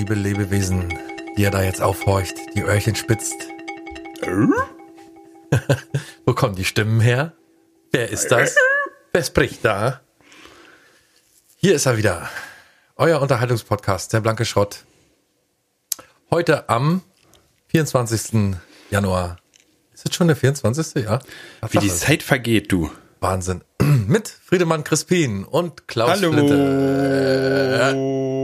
Hallo, liebe Lebewesen, die ihr da jetzt aufhorcht, die Öhrchen spitzt. Wo kommen die Stimmen her? Wer ist das? Wer spricht da? Hier ist er wieder. Euer Unterhaltungspodcast, der blanke Schrott. Heute am 24. Januar. Ist jetzt schon der 24. Ja? Wie die Zeit vergeht, du. Wahnsinn. Mit Friedemann Crispin und Klaus Hallo. Flinte.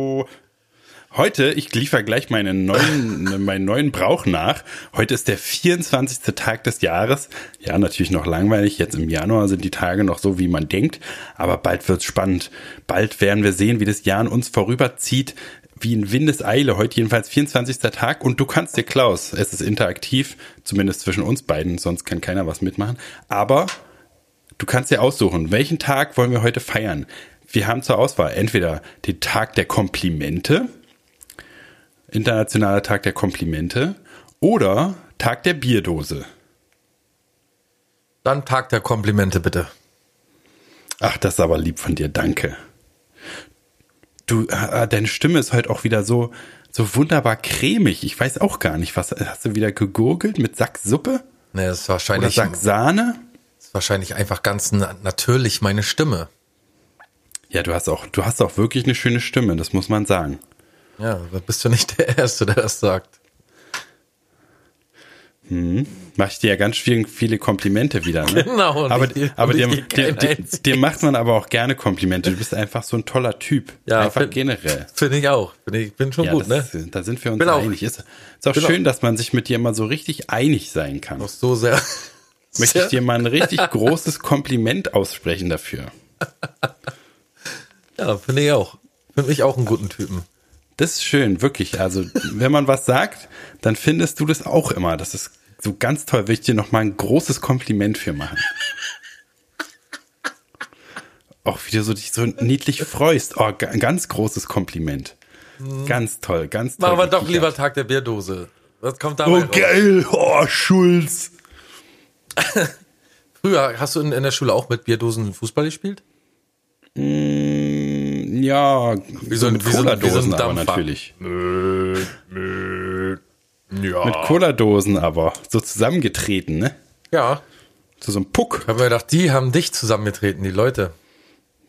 Heute, ich liefere gleich meinen neuen, meinen neuen Brauch nach. Heute ist der 24. Tag des Jahres. Ja, natürlich noch langweilig. Jetzt im Januar sind die Tage noch so, wie man denkt. Aber bald wird's spannend. Bald werden wir sehen, wie das Jahr an uns vorüberzieht. Wie in Windeseile. Heute jedenfalls 24. Tag. Und du kannst dir, Klaus, es ist interaktiv. Zumindest zwischen uns beiden. Sonst kann keiner was mitmachen. Aber du kannst dir aussuchen, welchen Tag wollen wir heute feiern? Wir haben zur Auswahl entweder den Tag der Komplimente, Internationaler Tag der Komplimente oder Tag der Bierdose. Dann Tag der Komplimente, bitte. Ach, das ist aber lieb von dir, danke. Du, äh, deine Stimme ist heute auch wieder so, so wunderbar cremig. Ich weiß auch gar nicht, was hast du wieder gegurgelt mit Sacksuppe Nee, das ist oder wahrscheinlich, Sacksahne? das ist wahrscheinlich einfach ganz na natürlich meine Stimme. Ja, du hast auch, du hast auch wirklich eine schöne Stimme, das muss man sagen. Ja, da bist du nicht der Erste, der das sagt. Mach ich dir ja ganz viel, viele Komplimente wieder, ne? Genau, Aber, nicht- aber dir, dir, dir, dir macht man aber auch gerne Komplimente. Du bist einfach so ein toller Typ. Ja, einfach find- generell. Finde ich auch. Bin, ich bin schon Ja, gut, ne? das, Da sind wir uns Bin auch- einig. Ist, ist auch schön, dass man sich mit dir immer so richtig einig sein kann. Noch so sehr. Möchte ich dir mal ein richtig großes Kompliment aussprechen dafür. Ja, finde ich auch. Finde ich auch einen guten Typen. Das ist schön, wirklich. Also, wenn man was sagt, dann findest du das auch immer. Das ist so ganz toll. Will ich dir noch mal ein großes Kompliment für machen. Auch wie du so dich so niedlich freust. Oh, ein ganz großes Kompliment. Ganz toll, ganz toll. Machen wir doch lieber Tag der Bierdose. Was kommt da Oh, raus? geil. Oh, Schulz. Früher hast du in, in der Schule auch mit Bierdosen Fußball gespielt? Mm, Ja, wie so ein- mit wie so wie so Cola-Dosen aber natürlich. Ja. Mit Cola-Dosen aber. So zusammengetreten, ne? Ja. So so ein Puck. Ich habe mir gedacht, die haben dich zusammengetreten, die Leute.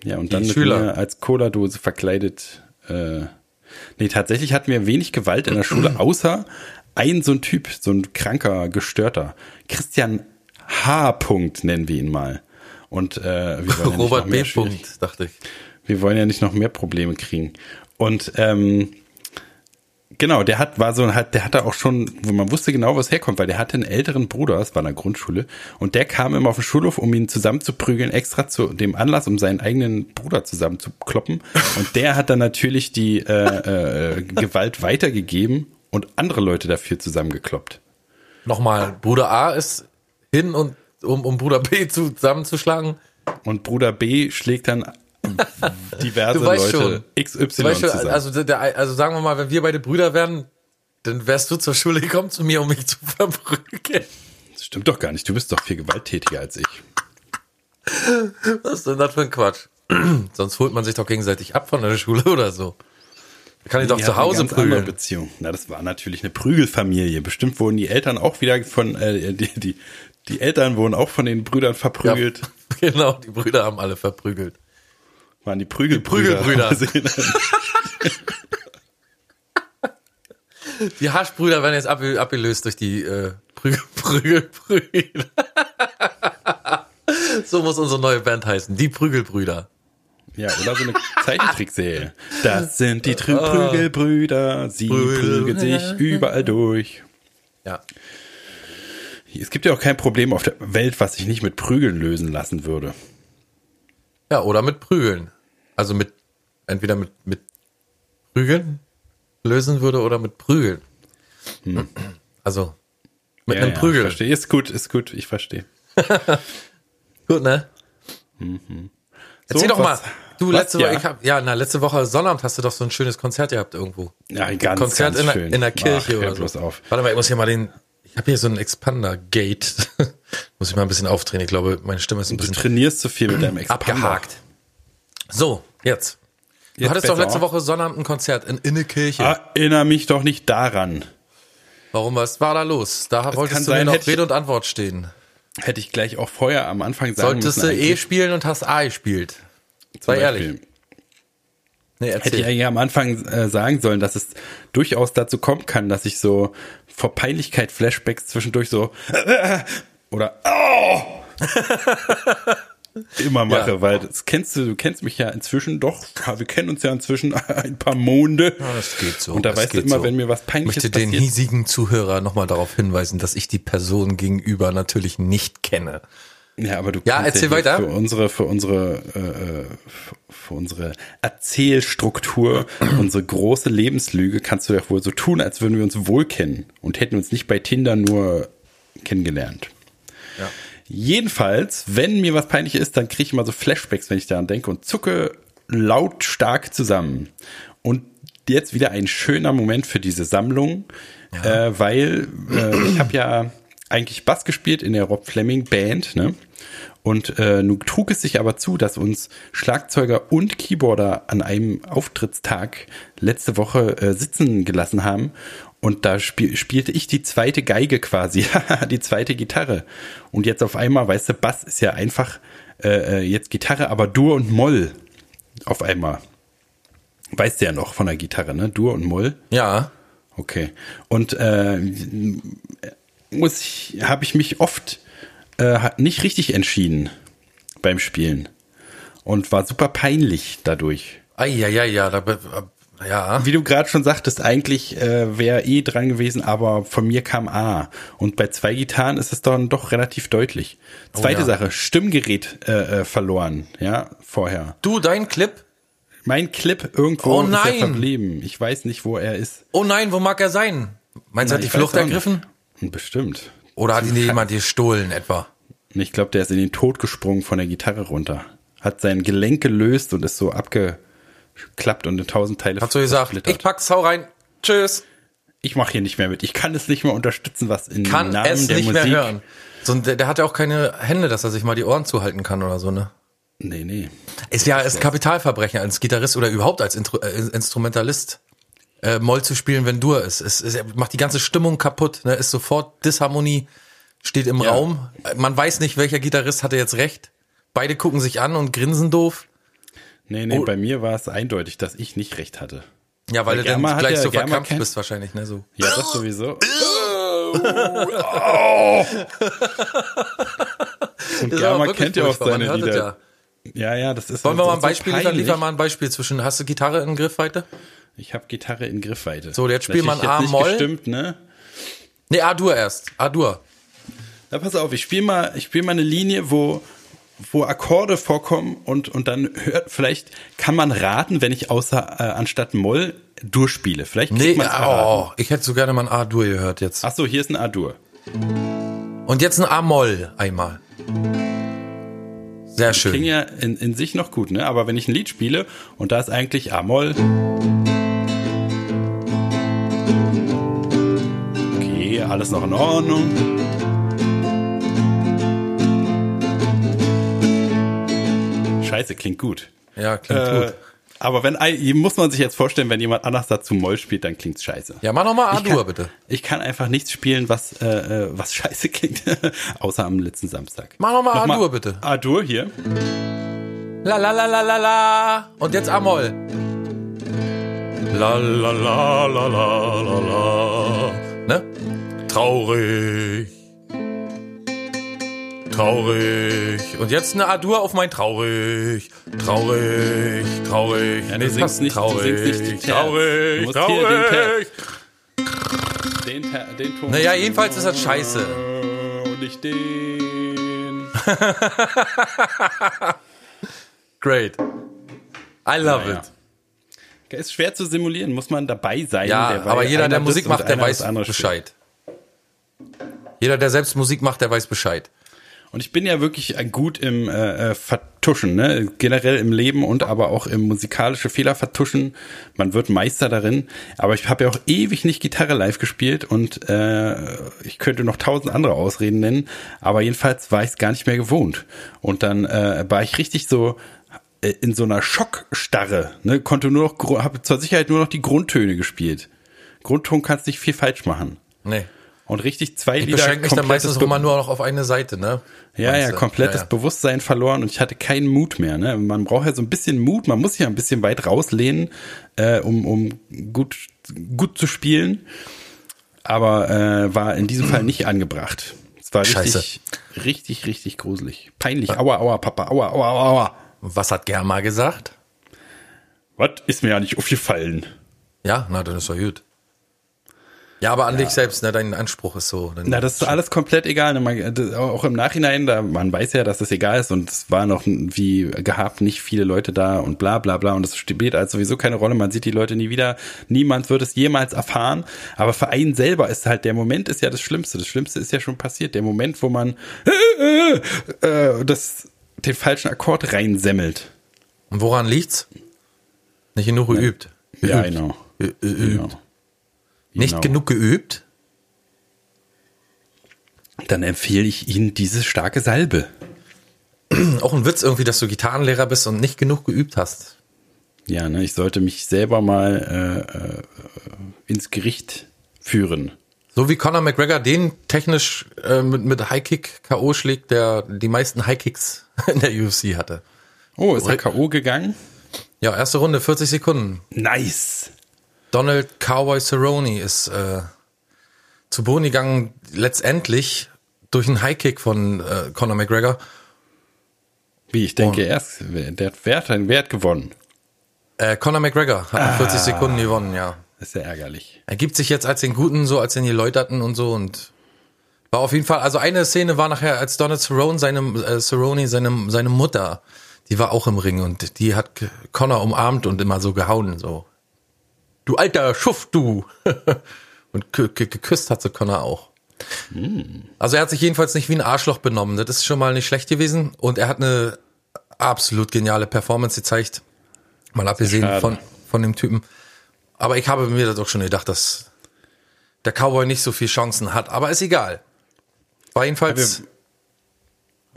Ja, und dann mit Schüler. mir als Cola-Dose verkleidet. Äh, nee, tatsächlich hatten wir wenig Gewalt in der Schule, außer ein so ein Typ, so ein kranker, gestörter. Christian H. Punkt nennen wir ihn mal. Und äh, Robert B. Punkt, dachte ich. Wir wollen ja nicht noch mehr Probleme kriegen. Und ähm, genau, der hat war so hat der hatte auch schon, wo man wusste genau, wo es herkommt, weil der hatte einen älteren Bruder, das war in der Grundschule, und der kam immer auf den Schulhof, um ihn zusammenzuprügeln, extra zu dem Anlass, um seinen eigenen Bruder zusammenzukloppen. Und der hat dann natürlich die äh, äh, Gewalt weitergegeben und andere Leute dafür zusammengekloppt. Nochmal, Bruder A ist hin und um, um Bruder B zusammenzuschlagen. Und Bruder B schlägt dann diverse Du weißt Leute schon. XY Zum Beispiel, zusammen. also, der- also sagen wir mal, wenn wir beide Brüder wären, dann wärst du zur Schule gekommen zu mir, um mich zu verprügeln. das stimmt doch gar nicht. Du bist doch viel gewalttätiger als ich. Was ist denn das für ein Quatsch? Sonst holt man sich doch gegenseitig ab von der Schule oder so. Da kann ich doch zu Hause prügeln. Beziehung. Na, das war natürlich eine Prügelfamilie. Bestimmt wurden die Eltern auch wieder von, äh, die, die, die Eltern wurden auch von den Brüdern verprügelt. Ja, genau, die Brüder haben alle verprügelt. Waren die Prügelbrüder. Prügelbrüder. Die Haschbrüder werden jetzt abge abgelöst durch die äh, Prügel, Prügelbrüder. so muss unsere neue Band heißen. Die Prügelbrüder. ja, oder so eine Zeichentrickserie. Das sind die Trü Prügelbrüder. Sie Prügel- prügeln sich überall durch. Ja. Es gibt ja auch kein Problem auf der Welt, was sich nicht mit Prügeln lösen lassen würde. Ja, oder mit Prügeln. Also mit, entweder mit, mit Prügeln lösen würde oder mit Prügeln. Also mit Ja, einem ja, Prügel. Verstehe. Ist gut, ist gut. Ich verstehe. Gut, ne? Erzähl So, doch was- mal. Du, was? letzte Ja. Woche, ich hab, ja, na, letzte Woche Sonnabend hast du doch so ein schönes Konzert gehabt irgendwo. Ja, ganz, Konzert ganz in, der, schön. in der Kirche Ach, oder so. bloß auf. Warte mal, ich muss hier mal den, ich habe hier so ein Expander-Gate. muss ich mal ein bisschen aufdrehen. Ich glaube, meine Stimme ist ein Du bisschen trainierst zu viel mit deinem Expander. abgehakt. So, jetzt. Du Jetzt hattest doch letzte Woche Sonnabend ein Konzert in, in eine Kirche. Erinnere mich doch nicht daran. Warum, was war da los? Da kann wolltest du sein, mir noch Rede und Antwort stehen. Hätte ich gleich auch vorher am Anfang sagen Solltest müssen. du E spielen und hast A gespielt. Sei Beispiel. ehrlich. Nee, Hätte ich eigentlich am Anfang äh, sagen sollen, dass es durchaus dazu kommen kann, dass ich so vor Peinlichkeit Flashbacks zwischendurch so oder oh! immer mache, Ja. weil das kennst du, du kennst mich ja inzwischen doch, ja, wir kennen uns ja inzwischen ein paar Monde. Ja, das geht so. Und da weißt du immer, so. wenn mir was Ich Peinliches möchte den passiert. hiesigen Zuhörer nochmal darauf hinweisen, dass ich die Person gegenüber natürlich nicht kenne. Ja, aber du Ja, kannst erzähl hier weiter. Für unsere, für unsere, äh, äh, für unsere Erzählstruktur, unsere große Lebenslüge, kannst du ja wohl so tun, als würden wir uns wohl kennen und hätten uns nicht bei Tinder nur kennengelernt. Ja. Jedenfalls, wenn mir was peinlich ist, dann kriege ich immer so Flashbacks, wenn ich daran denke und zucke lautstark zusammen. Und jetzt wieder ein schöner Moment für diese Sammlung, äh, weil äh, ich habe ja eigentlich Bass gespielt in der Rob Fleming Band, ne? Und äh, nun trug es sich aber zu, dass uns Schlagzeuger und Keyboarder an einem Auftrittstag letzte Woche äh, sitzen gelassen haben. Und da spiel, spielte ich die zweite Geige quasi, die zweite Gitarre. Und jetzt auf einmal, weißt du, Bass ist ja einfach äh, äh, jetzt Gitarre, aber Dur und Moll auf einmal. Weißt du ja noch von der Gitarre, ne? Dur und Moll. Ja. Okay. Und äh, muss ich, habe ich mich oft äh, nicht richtig entschieden beim Spielen und war super peinlich dadurch. Eieiei, ja, da, be- ja. Wie du gerade schon sagtest, eigentlich äh, wäre eh dran gewesen, aber von mir kam A. Und bei zwei Gitarren ist es dann doch relativ deutlich. Zweite ja. Sache, Stimmgerät äh, äh, verloren, ja, vorher. Du, dein Clip? Mein Clip irgendwo Oh ist er nein. verblieben. Ich weiß nicht, wo er ist. Oh nein, wo mag er sein? Meinst du, hat die Flucht ergriffen? Bestimmt. Oder hat ihn jemand gestohlen etwa? Ich glaube, der ist in den Tod gesprungen von der Gitarre runter. Hat sein Gelenk gelöst und ist so abgeklappt und in tausend Teile Hat so gesagt, ich pack's, hau rein. Tschüss. Ich mache hier nicht mehr mit. Ich kann es nicht mehr unterstützen, was in Kann Namen es der nicht Musik. mehr hören. So, der, der hat ja auch keine Hände, dass er sich mal die Ohren zuhalten kann oder so, ne? Nee, nee. Ist ja ist ein Kapitalverbrechen als Gitarrist oder überhaupt als Intro, äh, Instrumentalist. Äh, Moll zu spielen, wenn Dur ist. Es, es macht die ganze Stimmung kaputt, ne? Ist sofort Disharmonie, steht im Ja. Raum. Man weiß nicht, welcher Gitarrist hatte jetzt recht. Beide gucken sich an und grinsen doof. Nee, nee, Oh. bei mir war es eindeutig, dass ich nicht recht hatte. Ja, weil Weil du dann gleich ja- so Germa verkrampft kennt- bist wahrscheinlich, ne? So. Ja, das sowieso. Und Ist aber Germa kennt ja auch man seine Lieder. Ja. ja, das ist Wollen wir das mal ein so Beispiel liefern? peinlich. Liefer mal ein Beispiel zwischen, hast du Gitarre in Griffweite? Ich habe Gitarre in Griffweite. So, jetzt spiel mal ein Natürlich jetzt nicht A-Moll. Gestimmt, ne? Nee, A-Dur erst. A-Dur. Na, pass auf, ich spiele mal, ich spiel mal eine Linie, wo, wo Akkorde vorkommen und, und dann hört, vielleicht kann man raten, wenn ich außer, äh, anstatt Moll durchspiele. Vielleicht Nee, man's erraten. oh, ich hätte so gerne mal ein A-Dur gehört jetzt. Ach so, hier ist ein A-Dur. Und jetzt ein A-Moll einmal. Sehr schön. Klingt ja in, in sich noch gut, ne? Aber wenn ich ein Lied spiele und da ist eigentlich A-Moll. Okay, alles noch in Ordnung. Scheiße, klingt gut. Ja, klingt Äh, gut. aber wenn muss man sich jetzt vorstellen, wenn jemand anders dazu Moll spielt, dann klingt's scheiße. Ja, mach noch mal Ich A-Dur bitte. Ich kann einfach nichts spielen, was äh, äh, was scheiße klingt, außer am letzten Samstag. Mach noch mal Nochmal A-Dur bitte. A-Dur hier. La la la la la la. Und jetzt A-Moll. La la la la la la la. Ne? Traurig. Traurig. Und jetzt eine A-Dur auf mein Traurig. Traurig, traurig. Ja, du Nee, singst nicht- du traurig, singst nicht die Terz. Du traurig, den traurig. Den, den Ton. Naja, jedenfalls ist das scheiße. Und nicht den. Great. I love Naja. it. Ist schwer zu simulieren, muss man dabei sein. Ja, aber jeder, der Musik macht, der weiß. Bescheid. Jeder, der selbst Musik macht, der weiß Bescheid. Und ich bin ja wirklich ein gut im äh, äh, Vertuschen, ne? generell im Leben und aber auch im musikalische Fehler vertuschen. Man wird Meister darin. Aber ich habe ja auch ewig nicht Gitarre live gespielt und äh, ich könnte noch tausend andere Ausreden nennen. Aber jedenfalls war ich es gar nicht mehr gewohnt. Und dann äh, war ich richtig so äh, in so einer Schockstarre, ne, konnte nur noch, habe zur Sicherheit nur noch die Grundtöne gespielt. Grundton kannst nicht viel falsch machen. Nee. Und richtig zwei Ich Lieder beschränke mich dann meistens immer nur noch auf eine Seite, ne? Ja, Meinst ja, komplettes Ja, ja. Bewusstsein verloren und ich hatte keinen Mut mehr. Ne? Man braucht ja so ein bisschen Mut, man muss sich ja ein bisschen weit rauslehnen, äh, um, um gut, gut zu spielen. Aber äh, war in diesem Fall nicht angebracht. Es war Scheiße. richtig, richtig, richtig gruselig. Peinlich. Aua, aua, Papa, aua, aua, aua, aua. Was hat Germa gesagt? Was ist mir ja nicht aufgefallen? Ja, na, dann ist doch gut. Ja, aber an dich selbst, ne, dein Anspruch ist so. Na, das ist alles komplett egal. Ne? Man, das- auch im Nachhinein, da, man weiß ja, dass das egal ist und es war noch wie gehabt nicht viele Leute da und bla bla bla und das spielt als sowieso keine Rolle. Man sieht die Leute nie wieder. Niemand wird es jemals erfahren. Aber für einen selber ist halt der Moment ist ja das Schlimmste. Das Schlimmste ist ja schon passiert. Der Moment, wo man äh, das, den falschen Akkord reinsemmelt. Und woran liegt's? Nicht genug geübt. Ja, genau. Ge- Geübt. Nicht Genau. genug geübt? Dann empfehle ich Ihnen diese starke Salbe. Auch ein Witz irgendwie, dass du Gitarrenlehrer bist und nicht genug geübt hast. Ja, ne, ich sollte mich selber mal äh, äh, ins Gericht führen. So wie Conor McGregor den technisch äh, mit, mit Highkick K.O. schlägt, der die meisten Highkicks in der UFC hatte. Oh, ist er K.O. gegangen? Ja, erste Runde, 40 Sekunden. Nice. Donald Cowboy Cerrone ist äh, zu Boden gegangen, letztendlich durch einen Highkick von äh, Conor McGregor. Wie, ich denke erst, der hat Wert, ein Wert gewonnen. Äh, Conor McGregor hat nach 40 Sekunden gewonnen, ja. Ist ja ärgerlich. Er gibt sich jetzt als den Guten, so als den Geläuterten und so und war auf jeden Fall, also eine Szene war nachher, als Donald Cerrone, seine, äh, Cerrone, seine, seine Mutter, die war auch im Ring und die hat Connor umarmt und immer so gehauen, so. Du alter Schuft, du! und gekü- gekü- geküsst hat sie Connor auch. Also er hat sich jedenfalls nicht wie ein Arschloch benommen, das ist schon mal nicht schlecht gewesen und er hat eine absolut geniale Performance gezeigt. Mal abgesehen Schade. von, von dem Typen. Aber ich habe mir das auch schon gedacht, dass der Cowboy nicht so viel Chancen hat. Aber ist egal. War jedenfalls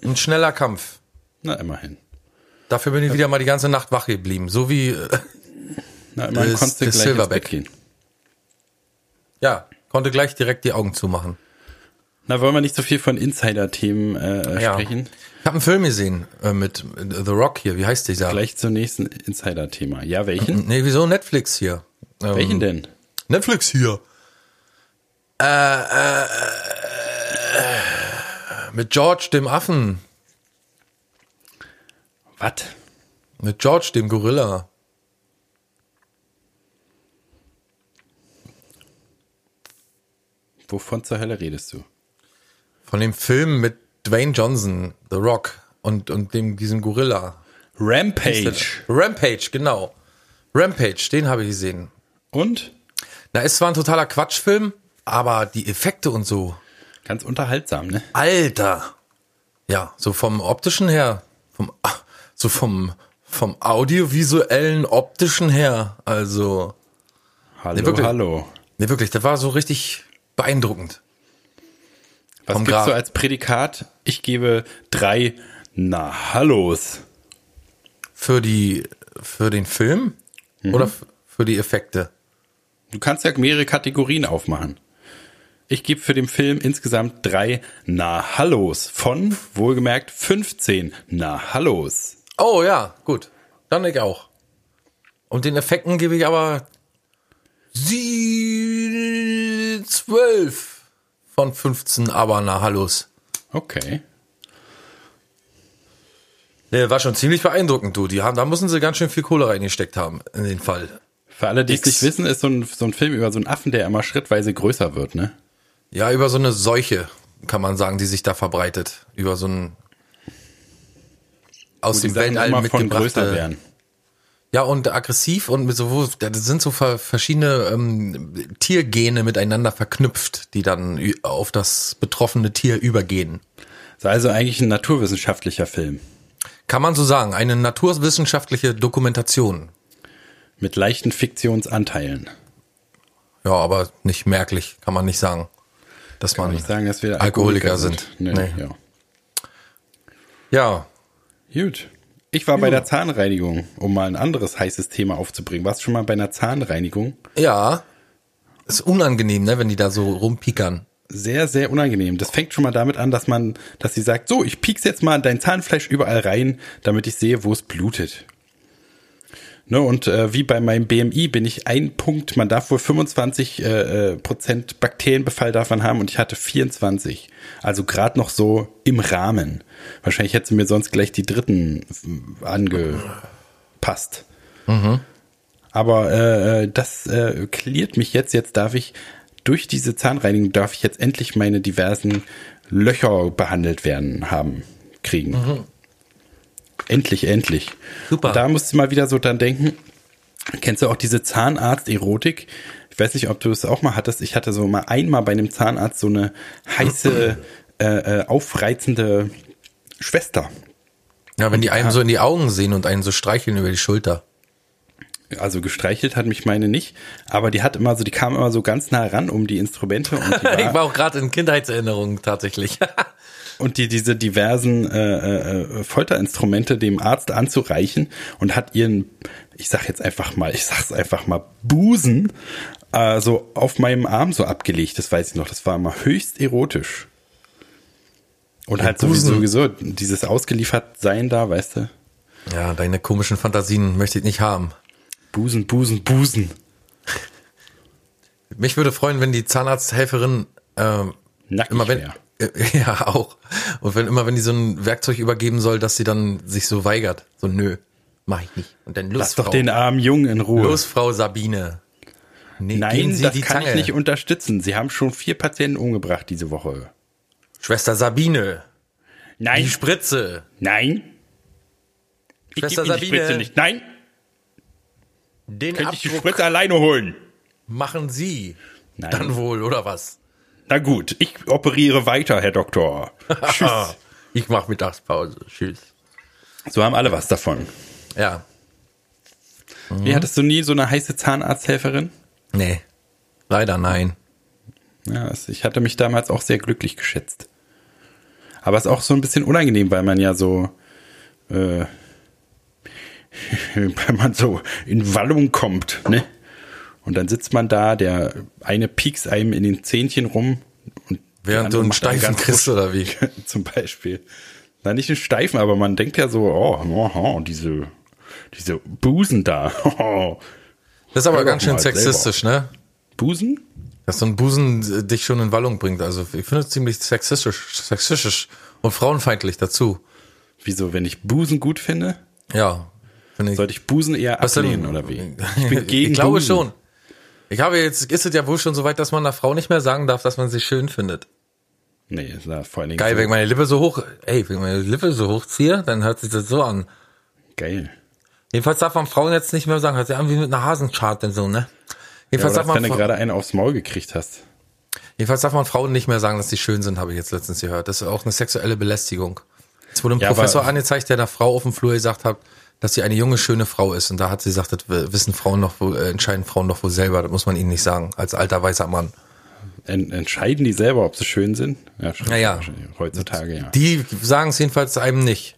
ein schneller Kampf. Na, immerhin. Dafür bin ich wieder mal die ganze Nacht wach geblieben. So wie, Na, immerhin Das- konntest du das Silverback. Gehen. ja, konnte gleich direkt die Augen zumachen. Na, wollen wir nicht so viel von Insider-Themen äh, Ja. sprechen? Ich habe einen Film gesehen äh, mit The Rock hier. Wie heißt dieser? Gleich zum nächsten Insider-Thema. Ja, welchen? Nee, wieso Netflix hier? Ähm, welchen denn? Netflix hier. Äh, äh, äh, mit George dem Affen. Was? Mit George dem Gorilla. Wovon zur Hölle redest du? Von dem Film mit Dwayne Johnson, The Rock und, und dem, diesem Gorilla. Rampage. Rampage, genau. Rampage, den habe ich gesehen. Und? Na, ist zwar ein totaler Quatschfilm, aber die Effekte und so. Ganz unterhaltsam, ne? Alter. Ja, so vom optischen her, vom, ah, so vom, vom audiovisuellen optischen her, also, Hallo, wirklich. hallo. ne, wirklich, das war so richtig beeindruckend. Was Vom gibt's Graf. so als Prädikat? Ich gebe drei Na Hallos. Für die, für den Film oder f- für die Effekte? Du kannst ja mehrere Kategorien aufmachen. Ich gebe für den Film insgesamt drei Na Hallos von, wohlgemerkt, 15 Na Hallos. Oh ja, gut. Dann ich auch. Und den Effekten gebe ich aber sie 12 von 15 aber na Hallos. Okay. Nee, war schon ziemlich beeindruckend, du. Die haben, da müssen sie ganz schön viel Kohle reingesteckt haben, in den Fall. Für alle, die es nicht wissen, ist so ein, so ein Film über so einen Affen, der immer schrittweise größer wird, ne? Ja, über so eine Seuche, kann man sagen, die sich da verbreitet. Über so ein aus Wo dem Weltall von größer mitgebrachte. werden. Ja, und aggressiv und mit so, das sind so ver- verschiedene ähm, Tiergene miteinander verknüpft, die dann auf das betroffene Tier übergehen. Ist also eigentlich ein naturwissenschaftlicher Film. Kann man so sagen, eine naturwissenschaftliche Dokumentation. Mit leichten Fiktionsanteilen. Ja, aber nicht merklich, kann man nicht sagen. Dass Kann man nicht sagen, dass wir Alkoholiker sind. Nee, Nee. Ja. Ja, Gut. Ich war bei der Zahnreinigung, um mal ein anderes heißes Thema aufzubringen. Warst du schon mal bei einer Zahnreinigung? Ja. Ist unangenehm, ne, wenn die da so rumpiekern. Sehr, sehr unangenehm. Das fängt schon mal damit an, dass man, dass sie sagt, so, ich piek's jetzt mal dein Zahnfleisch überall rein, damit ich sehe, wo es blutet. Ne, und äh, wie bei meinem BMI bin ich ein Punkt, man darf wohl 25 äh, äh, Prozent Bakterienbefall davon haben und ich hatte 24. Also gerade noch so im Rahmen. Wahrscheinlich hätte sie mir sonst gleich die dritten äh, angepasst. Mhm. Aber äh, äh, das äh, klärt mich jetzt. Jetzt darf ich durch diese Zahnreinigung darf ich jetzt endlich meine diversen Löcher behandelt werden haben kriegen. Mhm. Endlich, endlich. Super. Und da musst du mal wieder so dran denken. Kennst du auch diese Zahnarzt-Erotik? Ich weiß nicht, ob du es auch mal hattest. Ich hatte so mal einmal bei einem Zahnarzt so eine heiße, äh, äh, aufreizende Schwester. Ja, wenn die einem so in die Augen sehen und einen so streicheln über die Schulter. Also gestreichelt hat mich meine nicht, aber die hat immer so, die kam immer so ganz nah ran um die Instrumente und die ich war, war auch gerade in Kindheitserinnerungen tatsächlich. und die diese diversen äh, äh, Folterinstrumente dem Arzt anzureichen und hat ihren, ich sag jetzt einfach mal, ich sag's einfach mal, Busen äh, so auf meinem Arm so abgelegt. Das weiß ich noch. Das war immer höchst erotisch. Und halt Busen. sowieso dieses ausgeliefert sein da, weißt du? ja, deine komischen Fantasien möchte ich nicht haben. Busen, Busen, Busen. Mich würde freuen, wenn die Zahnarzthelferin Nackig immer wenn wär. ja auch und wenn immer wenn die so ein Werkzeug übergeben soll, dass sie dann sich so weigert. So nö, mach ich nicht. Und dann los, Lass doch den armen Jungen in Ruhe. los, Frau Sabine. Nee, Nein, Sie das die kann Zange. ich nicht unterstützen. Sie haben schon vier Patienten umgebracht diese Woche. Schwester Sabine, Nein, die Spritze. nein. Ich Schwester Ihnen die Sabine. Spritze nicht. Nein, Den könnte ich die Abdruck Spritze alleine holen. machen Sie. Nein. Dann wohl, oder was? Na gut, ich operiere weiter, Herr Doktor. Tschüss. Ich mach Mittagspause. Tschüss. So haben alle was davon. Ja. Wie hattest du nie so eine heiße Zahnarzthelferin? Nee. Leider nein. Ja, ich hatte mich damals auch sehr glücklich geschätzt. Aber es ist auch so ein bisschen unangenehm, weil man ja so, äh, weil man so in Wallung kommt, ne? Und dann sitzt man da, der eine piekst einem in den Zähnchen rum und Während du einen Steifen kriegst, oder wie? zum Beispiel. Na, nicht einen Steifen, aber man denkt ja so, oh, oh, oh diese, diese Busen da. Das ist aber Hör ganz schön sexistisch, ne? Busen? Dass so ein Busen äh, dich schon in Wallung bringt. Also ich finde es ziemlich sexistisch, sexistisch und frauenfeindlich dazu. Wieso, wenn ich Busen gut finde? Ja. Ich. Sollte ich Busen eher ablehnen oder wie? Ich bin gegen ich glaube Busen. schon. Ich habe jetzt, ist es ja wohl schon so weit, dass man einer Frau nicht mehr sagen darf, dass man sie schön findet. Nee, ist ja vor allen Dingen Geil, so wenn ich meine Lippe so hoch, ey, wenn ich meine Lippe so hochziehe, dann hört sich das so an. geil. Jedenfalls darf man Frauen jetzt nicht mehr sagen, hört sich an wie mit einer Hasenchart und so, ne? Ja, Jedenfalls, oder darf wenn man, du Fra- gerade einen aufs Maul gekriegt hast. jedenfalls darf man Frauen nicht mehr sagen, dass sie schön sind, habe ich jetzt letztens gehört. Das ist auch eine sexuelle Belästigung. Jetzt wurde ein Ja, Professor angezeigt, der einer Frau auf dem Flur gesagt hat, dass sie eine junge, schöne Frau ist. Und da hat sie gesagt, das wissen Frauen noch, wohl- äh, entscheiden Frauen doch wohl selber. Das muss man ihnen nicht sagen, als alter weißer Mann. En entscheiden die selber, ob sie schön sind? Ja, schon. Naja. Heutzutage, ja. Die sagen es jedenfalls einem nicht.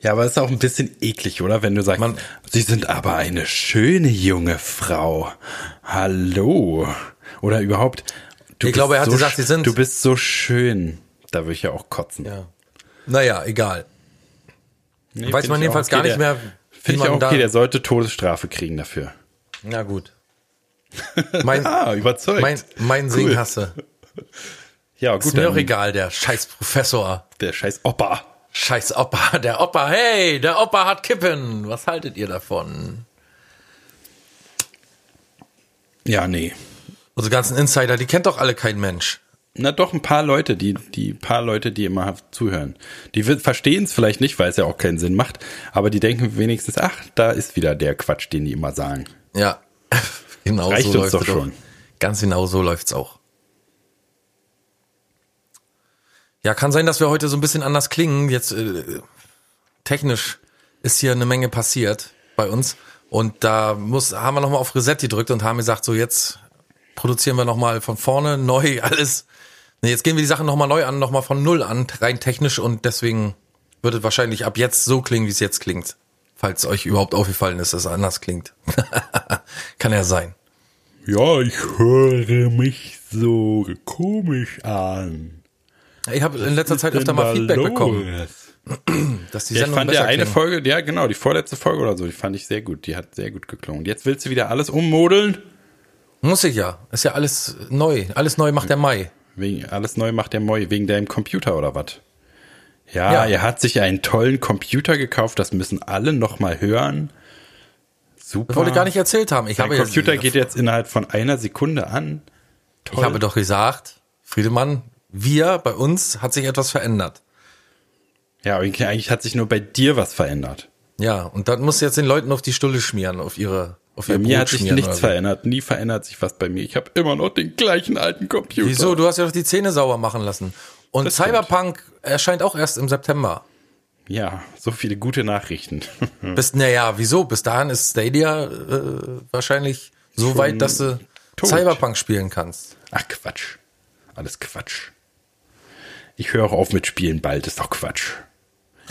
Ja, aber es ist auch ein bisschen eklig, oder? Wenn du sagst, Man- sie sind aber eine schöne junge Frau. Hallo. Oder überhaupt. Du Ich glaube, er hat so gesagt, sie sind- Du bist so schön. Da würde ich ja auch kotzen. Ja. Naja, egal. Nee, Weiß man jedenfalls auch gar nicht mehr, Finde ich auch okay, der sollte Todesstrafe kriegen dafür. Na gut. Mein, Ah, überzeugt. mein, mein Sing hasse. ja, Ist gut, mir dann doch egal, der scheiß Professor. der scheiß Opa. Scheiß Opa. Der Opa, hey, der Opa hat Kippen. Was haltet ihr davon? Ja, nee. Unsere ganzen Insider, die kennt doch alle kein Mensch. Na doch, ein paar Leute, die, die paar Leute, die immer zuhören. Die verstehen es vielleicht nicht, weil es ja auch keinen Sinn macht, aber die denken wenigstens, ach, da ist wieder der Quatsch, den die immer sagen. Ja, genau Reicht so läuft doch es schon. Auch. Ganz genau so läuft's auch. Ja, kann sein, dass wir heute so ein bisschen anders klingen. Jetzt äh, technisch ist hier eine Menge passiert bei uns und da muss haben wir noch mal auf Reset gedrückt und haben gesagt, so jetzt produzieren wir noch mal von vorne neu alles. Jetzt gehen wir die Sachen noch mal neu an, noch mal von null an, rein technisch und deswegen wird es wahrscheinlich ab jetzt so klingen, wie es jetzt klingt. Falls euch überhaupt aufgefallen ist, dass es anders klingt. Kann ja sein. Ja, ich höre mich so komisch an. Ich habe in letzter Zeit öfter mal Feedback bekommen, dass die Ja, ich Sendung fand besser ja eine klingen. Folge, ja genau, die vorletzte Folge oder so, die fand ich sehr gut. Die hat sehr gut geklungen. Jetzt willst du wieder alles ummodeln? Muss ich ja. Ist ja alles neu. Alles neu macht der Mai. Wegen, alles neu macht der Moi, wegen deinem Computer oder was? Ja, Ja. er hat sich einen tollen Computer gekauft, das müssen alle noch mal hören. Super. Das wollte ich gar nicht erzählt haben. Ich Dein habe Computer geht jetzt innerhalb von einer Sekunde an. Toll. Ich habe doch gesagt, Friedemann, wir, bei uns hat sich etwas verändert. ja, eigentlich hat sich nur bei dir was verändert. Ja, und dann muss jetzt den Leuten auf die Stulle schmieren, auf ihre, Bei mir Brot hat sich nichts verändert. Nie verändert sich was bei mir. Ich habe immer noch den gleichen alten Computer. Wieso? Du hast ja doch die Zähne sauber machen lassen. Und Das stimmt. Cyberpunk erscheint auch erst im September. Ja, so viele gute Nachrichten. Bis, naja, wieso? Bis dahin ist Stadia äh, wahrscheinlich so weit, dass du tot. Cyberpunk spielen kannst. Ach Quatsch. Alles Quatsch. Ich höre auch auf mit Spielen bald, ist doch Quatsch.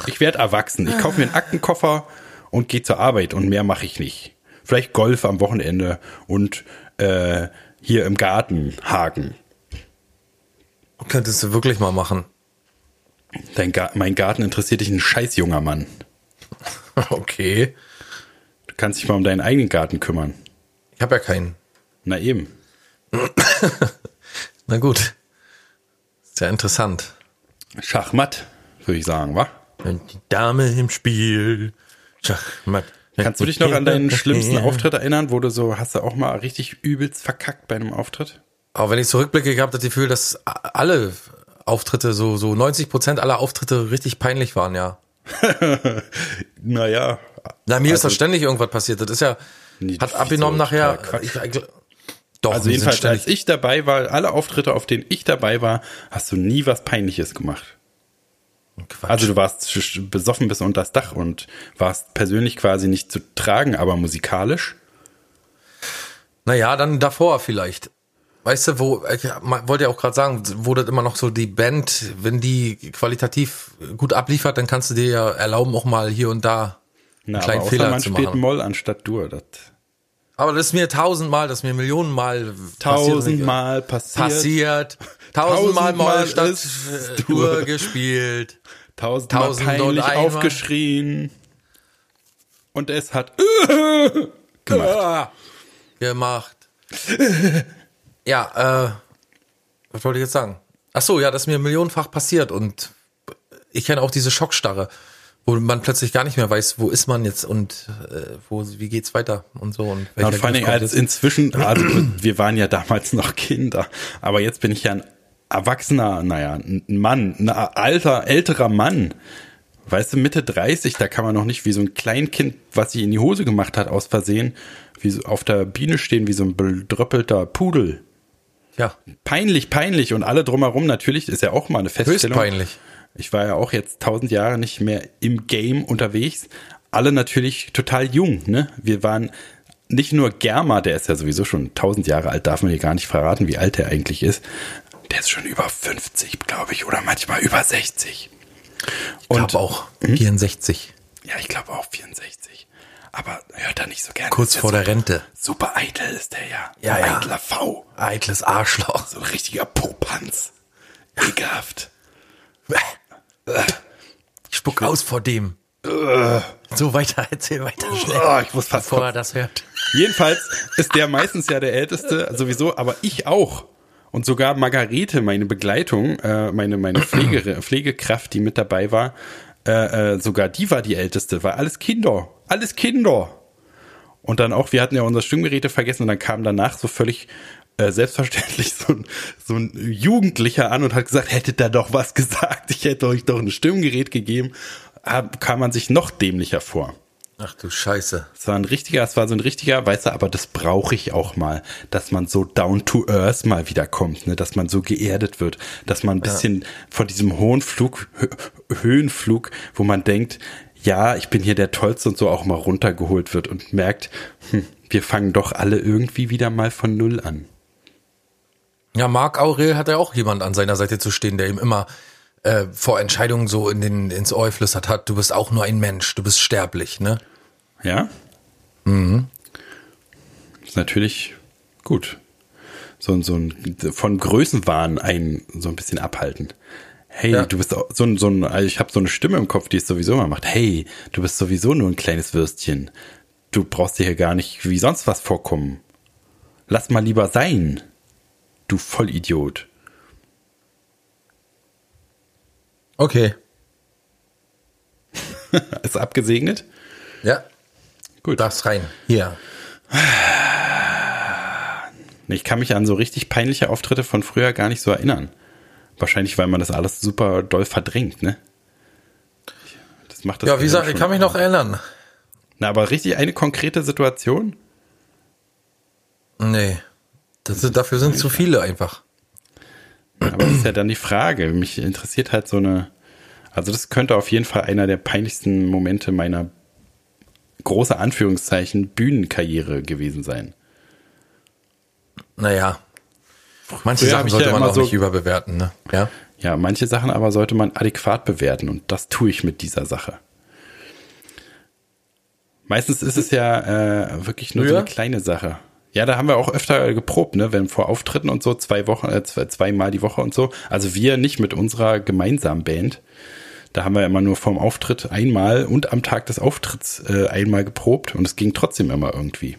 Ich werde erwachsen. Ich kaufe mir einen Aktenkoffer und gehe zur Arbeit und mehr mache ich nicht. Vielleicht Golf am Wochenende und äh, hier im Garten haken. Könntest du wirklich mal machen. Dein Ga mein Garten interessiert dich ein scheiß junger Mann. Okay. Du kannst dich mal um deinen eigenen Garten kümmern. Ich habe ja keinen. Na eben. Na gut. Sehr interessant. Schachmatt, würde ich sagen, wa? Und die Dame im Spiel. Schachmatt. Kannst du dich noch an deinen schlimmsten Auftritt erinnern, wo du so, hast du auch mal richtig übelst verkackt bei einem Auftritt? Aber wenn ich zurückblicke, ich habe das Gefühl, dass alle Auftritte, so, so 90 Prozent aller Auftritte richtig peinlich waren, ja. Naja. Na, mir ist Also- doch ständig irgendwas passiert. Das ist ja, Nee, hat abgenommen nachher. Totaler Ich, ich, doch, Also jedenfalls, als ich dabei war, alle Auftritte, auf denen ich dabei war, hast du nie was Peinliches gemacht. Quatsch. Also du warst besoffen bis unter das Dach und warst persönlich quasi nicht zu tragen, aber musikalisch. Naja, dann davor vielleicht. Weißt du, wo, ich wollte ja auch gerade sagen, wo das immer noch so die Band, wenn die qualitativ gut abliefert, dann kannst du dir ja erlauben, auch mal hier und da einen Na, kleinen aber außer Fehler man zu spielt machen. Moll anstatt Dur. Das Aber das ist mir tausendmal, das ist mir millionenmal tausendmal passiert. passiert. Tausendmal Tausendmal Moll statt ist äh, gespielt. Tausendmal Tausend peinlich aufgeschrien. Und es hat gemacht. gemacht. ja, äh, was wollte ich jetzt sagen? Ach so, ja, das ist mir millionenfach passiert und ich kenne auch diese Schockstarre, wo man plötzlich gar nicht mehr weiß, wo ist man jetzt und äh, wo, wie geht's weiter und so und Ja, und vor allen Griff Dingen kommt als jetzt? inzwischen, also wir waren ja damals noch Kinder, aber jetzt bin ich ja ein erwachsener, naja, ein Mann, ein alter, älterer Mann. Weißt du, Mitte 30, da kann man noch nicht wie so ein Kleinkind, was sich in die Hose gemacht hat, aus Versehen, wie so auf der Biene stehen, wie so ein bedröppelter Pudel. ja, Peinlich, peinlich und alle drumherum natürlich, ist ja auch mal eine höchst Feststellung. peinlich. Ich war ja auch jetzt tausend Jahre nicht mehr im Game unterwegs. Alle natürlich total jung, ne? Wir waren nicht nur Germa, der ist ja sowieso schon tausend Jahre alt, darf man hier gar nicht verraten, wie alt er eigentlich ist. Der ist schon über 50, glaube ich, oder manchmal über 60. Ich Und glaube auch 64. ja, ich glaube auch 64. Aber hört er nicht so gerne. Kurz vor der super, Rente. Super eitel ist der ja. Ja, ja. Eitler V. Eitles Arschloch. So ein richtiger Popanz. Ekelhaft. Ich spuck aus vor dem. So weiter, erzähl weiter schnell. Oh, ich muss fast bevor er das hört. Jedenfalls ist der meistens ja der Älteste, sowieso, aber ich auch. Und sogar Margarete, meine Begleitung, äh, meine, meine Pflege, Pflegekraft, die mit dabei war, äh, äh, sogar die war die Älteste, war alles Kinder. Alles Kinder. Und dann auch, wir hatten ja unsere Stimmgeräte vergessen und dann kam danach so völlig äh, selbstverständlich so ein, so ein Jugendlicher an und hat gesagt, hättet da doch was gesagt, ich hätte euch doch ein Stimmgerät gegeben, kam man sich noch dämlicher vor. Ach du Scheiße. Es war ein richtiger, es war so ein richtiger, weißt du, aber das brauche ich auch mal, dass man so down to earth mal wieder kommt, ne, dass man so geerdet wird, dass man ein bisschen von diesem hohen Flug, Hö- Höhenflug, wo man denkt, ja, ich bin hier der Tollste und so auch mal runtergeholt wird und merkt, hm, wir fangen doch alle irgendwie wieder mal von Null an. Ja, Marc Aurel hat ja auch jemand an seiner Seite zu stehen, der ihm immer äh, vor Entscheidungen so in den, ins Ohr geflüstert hat, du bist auch nur ein Mensch, du bist sterblich, ne? Ja? Mhm. Ist natürlich gut. So, so ein, von Größenwahn ein, so ein bisschen abhalten. Hey, Ja. du bist so ein, so ein, also ich habe so eine Stimme im Kopf, die es sowieso immer macht. Hey, du bist sowieso nur ein kleines Würstchen. Du brauchst dir hier gar nicht wie sonst was vorkommen. Lass mal lieber sein. Du Vollidiot. Okay. Ist abgesegnet? Ja. Gut. Darfst rein. Hier. Ich kann mich an so richtig peinliche Auftritte von früher gar nicht so erinnern. Wahrscheinlich, weil man das alles super doll verdrängt, ne? Das macht das Ja, wie gesagt, ich kann mich noch erinnern. Na, aber richtig eine konkrete Situation? Nee. Das, ist- dafür sind zu viele einfach. Aber das ist ja dann die Frage. Mich interessiert halt so eine. Also, das könnte auf jeden Fall einer der peinlichsten Momente meiner große Anführungszeichen Bühnenkarriere gewesen sein. Naja. Manche Früher Sachen sollte ja man auch so- nicht überbewerten, ne? Ja. Ja, manche Sachen aber sollte man adäquat bewerten und das tue ich mit dieser Sache. Meistens ist es ja äh, wirklich nur so Früher? eine kleine Sache. Ja, da haben wir auch öfter geprobt, ne, wenn vor Auftritten und so zwei Wochen, äh, zwei, zweimal die Woche und so. Also wir nicht mit unserer gemeinsamen Band. Da haben wir immer nur vorm Auftritt einmal und am Tag des Auftritts äh, einmal geprobt und es ging trotzdem immer irgendwie.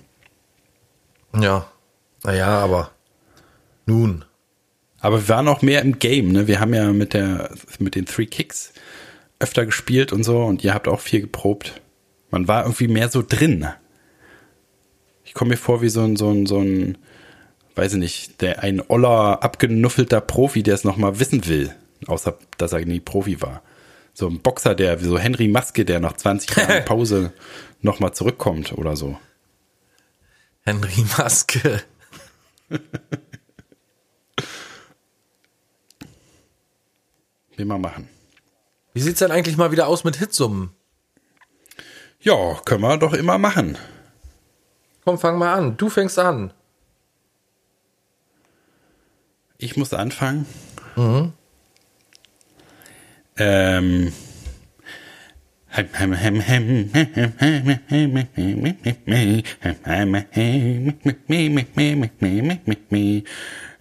Ja. Naja, aber nun. Aber wir waren auch mehr im Game, ne? Wir haben ja mit der, mit den Three Kicks öfter gespielt und so und ihr habt auch viel geprobt. Man war irgendwie mehr so drin. Ich komme mir vor wie so ein, so ein, so ein, weiß ich nicht, der ein oller, abgenuffelter Profi, der es nochmal wissen will, außer dass er nie Profi war. So ein Boxer, der, wie so Henry Maske, der nach 20 Jahren Pause nochmal zurückkommt oder so. Henry Maske. Will mal machen. Wie sieht's denn eigentlich mal wieder aus mit Hitsummen? Ja, können wir doch immer machen. Komm, fang mal an. Du fängst an. Ich muss anfangen. Um,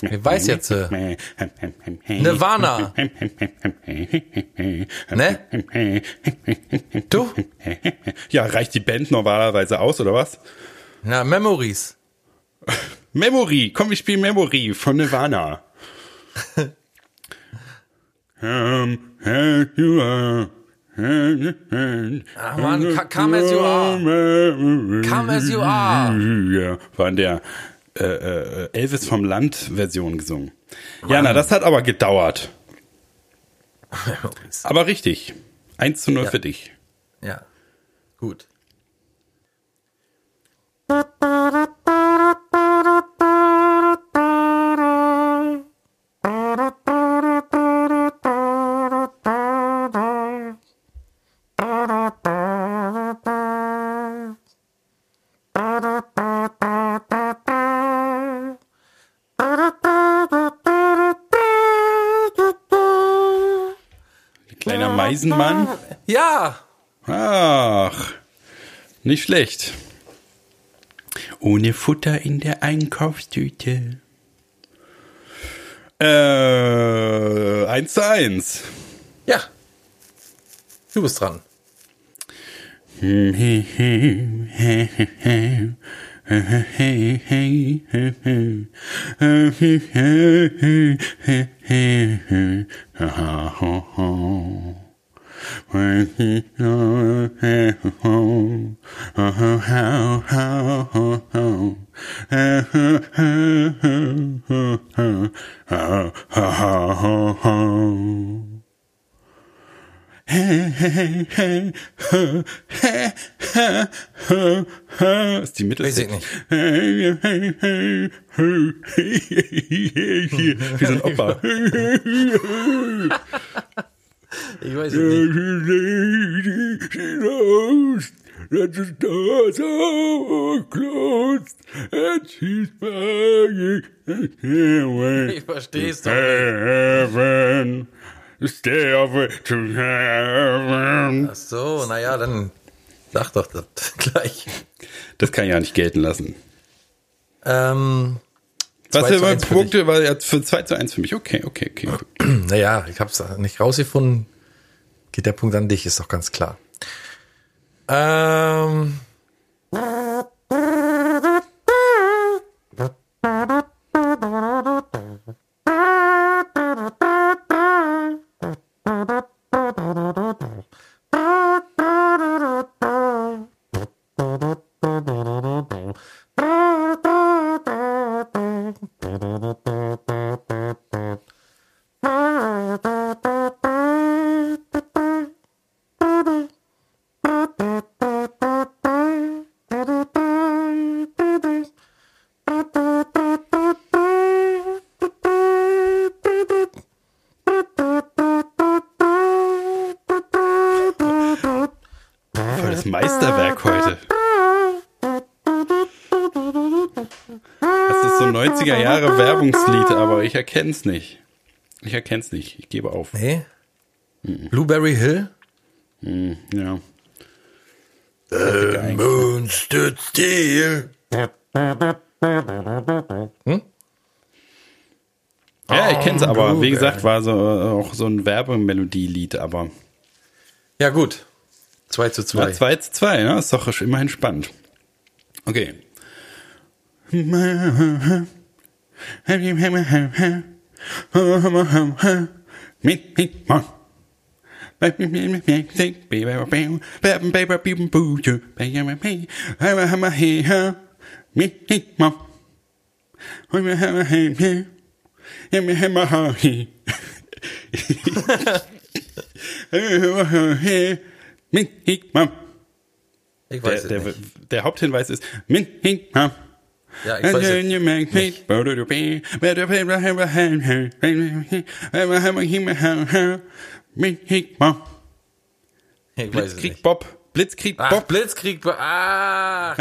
Wer weiß jetzt, äh, Nirvana. Ne? Du? Ja, reicht die Band normalerweise aus, oder was? Na, Memories. Memory, komm, wir spielen Memory von Nirvana. um, here you are. Ach man, come as you are. Come as you are. Ja, war der äh, äh, Elvis vom Land Version gesungen. Ja, na, das hat aber gedauert. Aber richtig. 1 zu 0 Ja. für dich. Ja. Gut. Eisenmann? Ja. Ach, nicht schlecht. Ohne Futter in der Einkaufstüte. Äh, eins zu eins. Ja. Du bist dran. When he goes home, oh, oh, oh, oh, oh, oh. Ist die Mittelseite? Weiß ich nicht. Wie so ein Opa. Ich weiß es nicht. That the doors are closed and she's banging Ich versteh's doch. heaven. Stairway to heaven. Ach so, naja, dann sag doch das gleich. Das kann ich ja nicht gelten lassen. Ähm, Was 2 zu für 1 für Punkte war jetzt für 2 zu 1 für mich? Okay, okay, okay. naja, ich hab's nicht rausgefunden. Geht der Punkt an dich, ist doch ganz klar. Ähm, Werbungslied, aber ich erkenne es nicht. Ich erkenne es nicht. Ich gebe auf. nee. Blueberry Hill? Ja. Moon stood still. Ja, ich kenne es, aber wie gesagt, war so äh, auch so ein Werbemelodielied, aber Ja, gut. 2 zu 2. ja, 2 zu 2, ne? Ist doch immer spannend. Okay. Ich Der, weiß der, nicht. der Haupthinweis ist Min Hing Ma. Ja, ich weiß es nicht. Ich weiß es Blitzkrieg nicht. Bob. Blitzkrieg Ach, Bob. Blitzkrieg. Ah,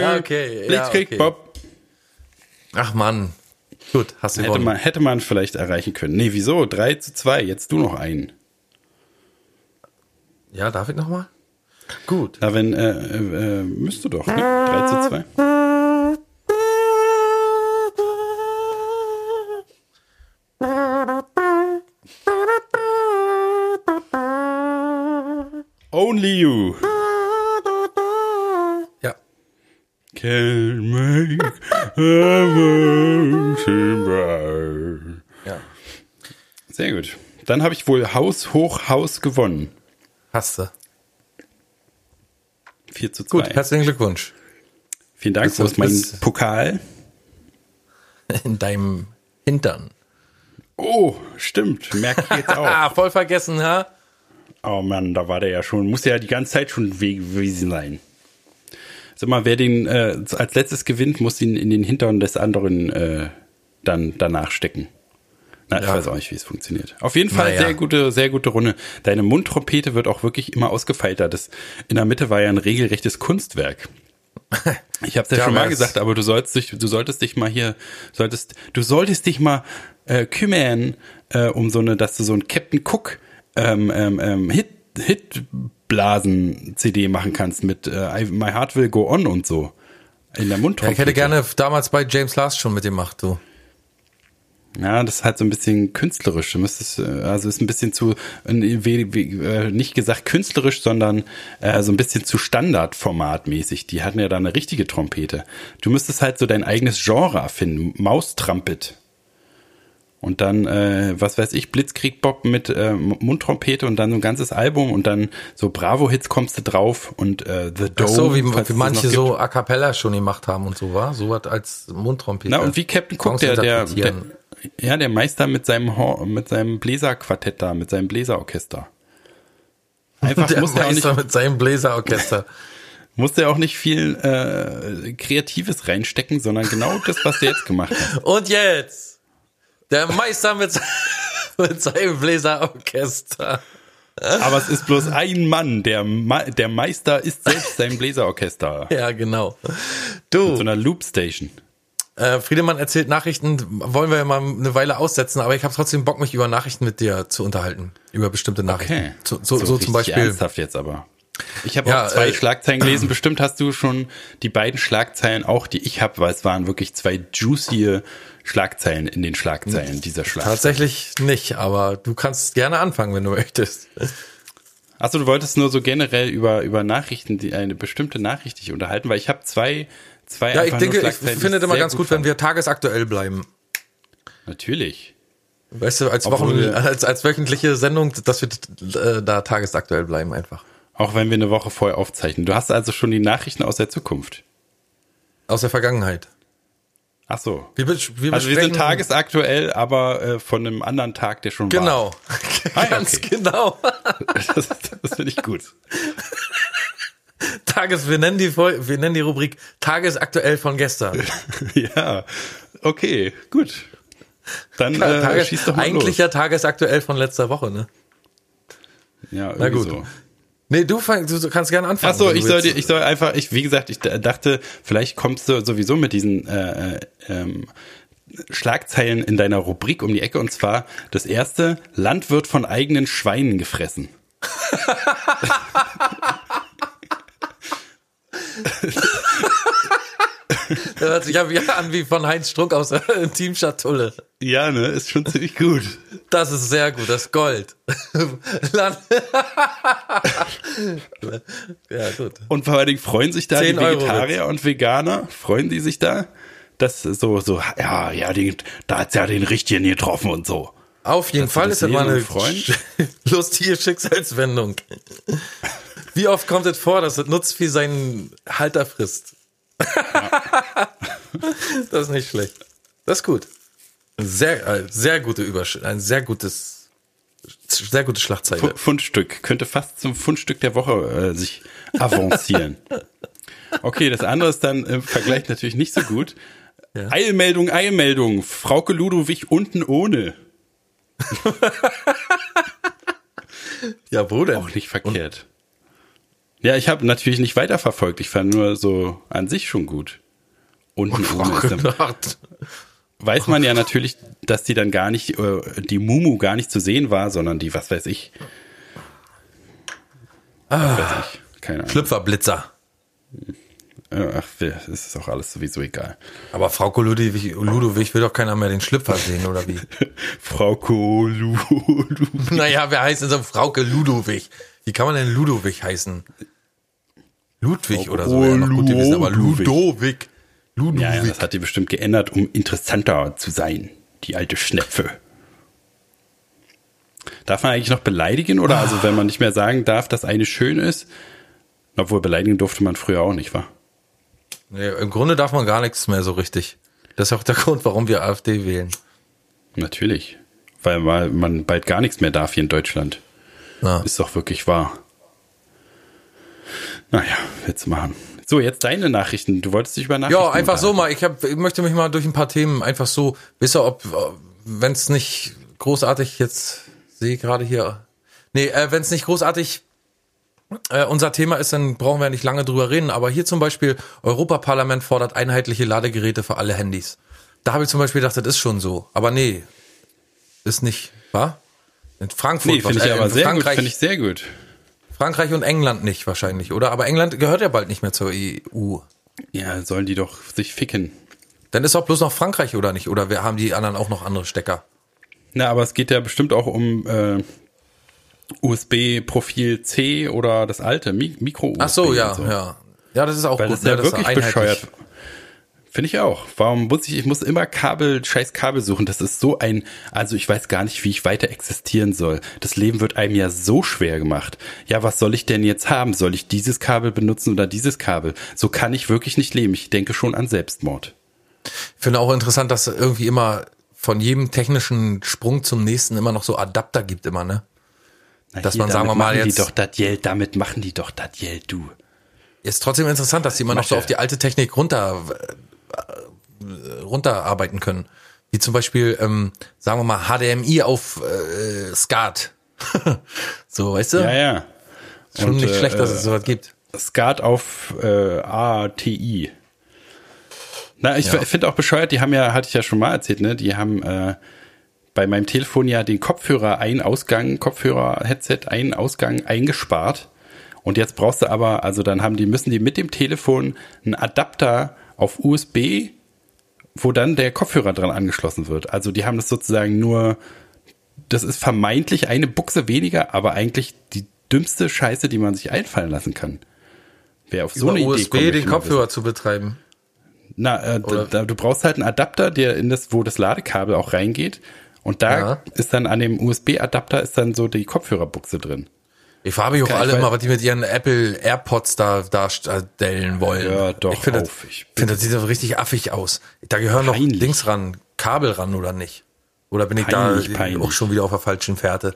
ja, okay. Blitzkrieg. Bob. Ach Mann. Gut, hast du Hätte gewonnen. man, hätte man vielleicht erreichen können. Nee, wieso? 3 zu 2. Jetzt du noch einen. Ja, darf ich nochmal? Gut. Na, wenn, äh, äh, äh, müsste doch, ne? 3 zu 2. Only you Ja. can make a. Ja. Sehr gut. Dann habe ich wohl Haus hoch Haus gewonnen. Hast du. 4 zu 2. Gut, herzlichen Glückwunsch. Vielen Dank. Wo ist mein Pokal? In deinem Hintern. Oh, stimmt. Merke ich jetzt auch. Ah, voll vergessen, ha? Oh Mann, da war der ja schon. Muss ja die ganze Zeit schon we- gewesen sein. Sag mal, wer den äh, als letztes gewinnt, muss ihn in den Hintern des anderen äh, dann danach stecken. Na, ich Ja. weiß auch nicht, wie es funktioniert. Auf jeden Fall Naja. sehr gute, sehr gute Runde. Deine Mundtrompete wird auch wirklich immer ausgefeilter. Das in der Mitte war ja ein regelrechtes Kunstwerk. Ich habe es ja Ja, schon mal gesagt, aber du sollst dich, du solltest dich mal hier, solltest, du solltest dich mal äh, kümmern äh, um so eine, dass du so ein Captain Cook ähm, ähm, ähm, Hit Hitblasen CD machen kannst mit äh, My Heart Will Go On und so in der Ja, Mundtrompete. ich hätte gerne damals bei James Last schon mitgemacht, du. Ja, das ist halt so ein bisschen künstlerisch. Du müsstest, äh, also ist ein bisschen zu, äh, nicht gesagt künstlerisch, sondern äh, so ein bisschen zu Standardformatmäßig. Die hatten ja da eine richtige Trompete. Du müsstest halt so dein eigenes Genre erfinden. Maustrumpet. Und dann, äh, was weiß ich, Blitzkrieg Bob mit äh, Mundtrompete und dann so ein ganzes Album und dann so Bravo-Hits kommst du drauf und äh, The Dome. Ach so, wie, wie manche so. A Cappella schon gemacht haben und so, war? So was als Mundtrompete. Na, und wie Captain Cook, der, der, der, ja, der Meister mit seinem, Hor mit seinem Bläserquartett da, mit seinem Bläserorchester. Einfach der muss auch nicht, Meister mit seinem Bläserorchester. muss der auch nicht viel äh, Kreatives reinstecken, sondern genau das, was der jetzt gemacht hat. Und jetzt der Meister mit, mit seinem Bläserorchester. Aber es ist bloß ein Mann, der, Ma der Meister ist selbst sein Bläserorchester. Ja, genau. Mit Du, so einer Loopstation. äh, Friedemann erzählt Nachrichten, wollen wir ja mal eine Weile aussetzen, aber ich habe trotzdem Bock, mich über Nachrichten mit dir zu unterhalten. Über bestimmte Nachrichten. Okay. So, so, so, richtig zum Beispiel. Ernsthaft jetzt aber. Ich habe Ja, auch zwei äh, Schlagzeilen gelesen. Bestimmt hast du schon die beiden Schlagzeilen auch, die ich habe, weil es waren wirklich zwei juicy Schlagzeilen in den Schlagzeilen dieser Schlagzeilen. Tatsächlich nicht, aber du kannst gerne anfangen, wenn du möchtest. Achso, du wolltest nur so generell über, über Nachrichten, die eine bestimmte Nachricht dich unterhalten, weil ich habe zwei, zwei Ja, ich denke, ich finde es immer ganz gut, wenn fand. wir tagesaktuell bleiben. Natürlich. Weißt du, als Wochen, als, als wöchentliche Sendung, dass wir äh, da tagesaktuell bleiben einfach. Auch wenn wir eine Woche vorher aufzeichnen. Du hast also schon die Nachrichten aus der Zukunft. Aus der Vergangenheit. Ach so. Wir, wir Also wir sind tagesaktuell, aber äh, von einem anderen Tag, der schon Genau. Ah, ja, Ganz okay. genau. war. Das, das finde ich gut. Tages, wir nennen die, wir nennen die Rubrik Tagesaktuell von gestern. ja, okay, gut. Dann äh, Tages, schieß doch mal eigentlich los. ja Tagesaktuell von letzter Woche, ne? Ja, Na irgendwie gut. So. Nee, du, fang, du kannst gerne anfangen. Ach so, ich soll ich soll einfach, ich, wie gesagt, ich dachte, vielleicht kommst du sowieso mit diesen äh, äh, ähm, Schlagzeilen in deiner Rubrik um die Ecke und zwar das erste, Land wird von eigenen Schweinen gefressen. Das hört sich ja an wie von Heinz Strunk aus der Teamschatulle. Ja, ne, ist schon ziemlich gut. Das ist sehr gut, das Gold. Ja, gut. Und vor allen Dingen freuen sich da die 10 Euro Vegetarier und Veganer, freuen die sich da? Das ist so, so, ja, ja, den, da hat's ja den richtigen getroffen und so. Auf jeden Dass Fall das ist das mal eine Freund? lustige Schicksalswendung. Wie oft kommt es vor, dass das Nutzvieh seinen Halter frisst? das ist nicht schlecht. Das ist gut. Sehr, äh, sehr gute Übersch ein sehr gutes, sehr gute Schlagzeile. Fu- Fundstück. Könnte fast zum Fundstück der Woche äh, sich avancieren. Okay, das andere ist dann im Vergleich natürlich nicht so gut. Ja. Eilmeldung, Eilmeldung. Frauke Ludowig unten ohne. Ja, Bruder. Auch nicht verkehrt. Ja, ich habe natürlich nicht weiterverfolgt. Ich fand nur so an sich schon gut. Unten ohne. Ist dann, weiß man ja natürlich, dass die dann gar nicht, äh, die Mumu gar nicht zu sehen war, sondern die, was weiß ich. Was weiß ich. Keine Ahnung. Schlüpferblitzer. Äh, Ach, das ist auch alles sowieso egal. Aber Frau Ludwig, Ludwig will doch keiner mehr den Schlüpfer sehen, oder wie? Frau Kolu. naja, wer heißt denn so Frauke Ludwig? Wie kann man denn Ludwig heißen? Ludwig Frau oder so, noch gut gewesen, aber Ludwig. Ludwig. Ludwig. Ja, ja, das hat die bestimmt geändert, um interessanter zu sein. Die alte Schnepfe. Darf man eigentlich noch beleidigen oder also wenn man nicht mehr sagen darf, dass eine schön ist? Obwohl beleidigen durfte man früher auch nicht, wa? Nee, Im Grunde darf man gar nichts mehr so richtig. Das ist auch der Grund, warum wir AfD wählen. Natürlich. Weil, weil man bald gar nichts mehr darf hier in Deutschland. Ja. Ist doch wirklich wahr. Naja, jetzt machen. So, jetzt deine Nachrichten. Du wolltest dich über Nachrichten Ja, einfach so mal. Ich, hab, ich möchte mich mal durch ein paar Themen einfach so, wisst ihr, ob, wenn es nicht großartig jetzt, sehe ich gerade hier, nee, äh, wenn es nicht großartig äh, unser Thema ist, dann brauchen wir nicht lange drüber reden. Aber hier zum Beispiel, Europaparlament fordert einheitliche Ladegeräte für alle Handys. Da habe ich zum Beispiel gedacht, das ist schon so. Aber nee, ist nicht, wa? In Frankfurt, Nee, finde ich äh, aber sehr gut. Finde ich sehr gut. Frankreich und England nicht wahrscheinlich, oder? Aber England gehört ja bald nicht mehr zur EU. Ja, sollen die doch sich ficken. Dann ist doch bloß noch Frankreich, oder nicht? Oder wir haben die anderen auch noch andere Stecker? Na, aber es geht ja bestimmt auch um äh, USB-Profil C oder das alte Mi Micro-USB. Ach so, ja, so. ja. Ja, das ist auch Weil gut. das ist ja ne? wirklich bescheuert. Finde ich auch. Warum muss ich, ich muss immer Kabel, scheiß Kabel suchen. Das ist so ein, also ich weiß gar nicht, wie ich weiter existieren soll. Das Leben wird einem ja so schwer gemacht. Ja, was soll ich denn jetzt haben? Soll ich dieses Kabel benutzen oder dieses Kabel? So kann ich wirklich nicht leben. Ich denke schon an Selbstmord. Ich finde auch interessant, dass es irgendwie immer von jedem technischen Sprung zum nächsten immer noch so Adapter gibt immer, ne? Na, Dass hier, man, sagen wir mal, jetzt- Die doch das Geld, damit machen die doch das Geld, du. Ist trotzdem interessant, dass die immer noch so auf die alte Technik runter, runterarbeiten können. Wie zum Beispiel, ähm, sagen wir mal, HDMI auf äh, SCART. so, weißt du? Ja, ja. Schon Und, nicht äh, schlecht, dass äh, es sowas gibt. Skat auf äh, ATI. Na, ich Ja. finde auch bescheuert, die haben ja, hatte ich ja schon mal erzählt, ne? Die haben äh, bei meinem Telefon ja den Kopfhörer ein Ausgang, Kopfhörer, Headset ein Ausgang eingespart. Und jetzt brauchst du aber, also dann haben die, müssen die mit dem Telefon einen Adapter auf USB, wo dann der Kopfhörer dran angeschlossen wird. Also die haben das sozusagen nur, das ist vermeintlich eine Buchse weniger, aber eigentlich die dümmste Scheiße, die man sich einfallen lassen kann. Wer auf so Über eine Idee USB kommt, möchte den Kopfhörer zu betreiben. na, äh, da, du brauchst halt einen Adapter, der in das, wo das Ladekabel auch reingeht. Und da Ja. ist dann an dem USB-Adapter ist dann so die Kopfhörerbuchse drin. Ich frage mich auch alle immer, was die mit ihren Apple AirPods da darstellen wollen. Hör doch ich finde, das, finde, das sieht doch richtig affig aus. Da gehören noch Peinlich. Dings ran, Kabel ran oder nicht? Oder bin ich Peinlich, da peinlich. auch schon wieder auf der falschen Fährte?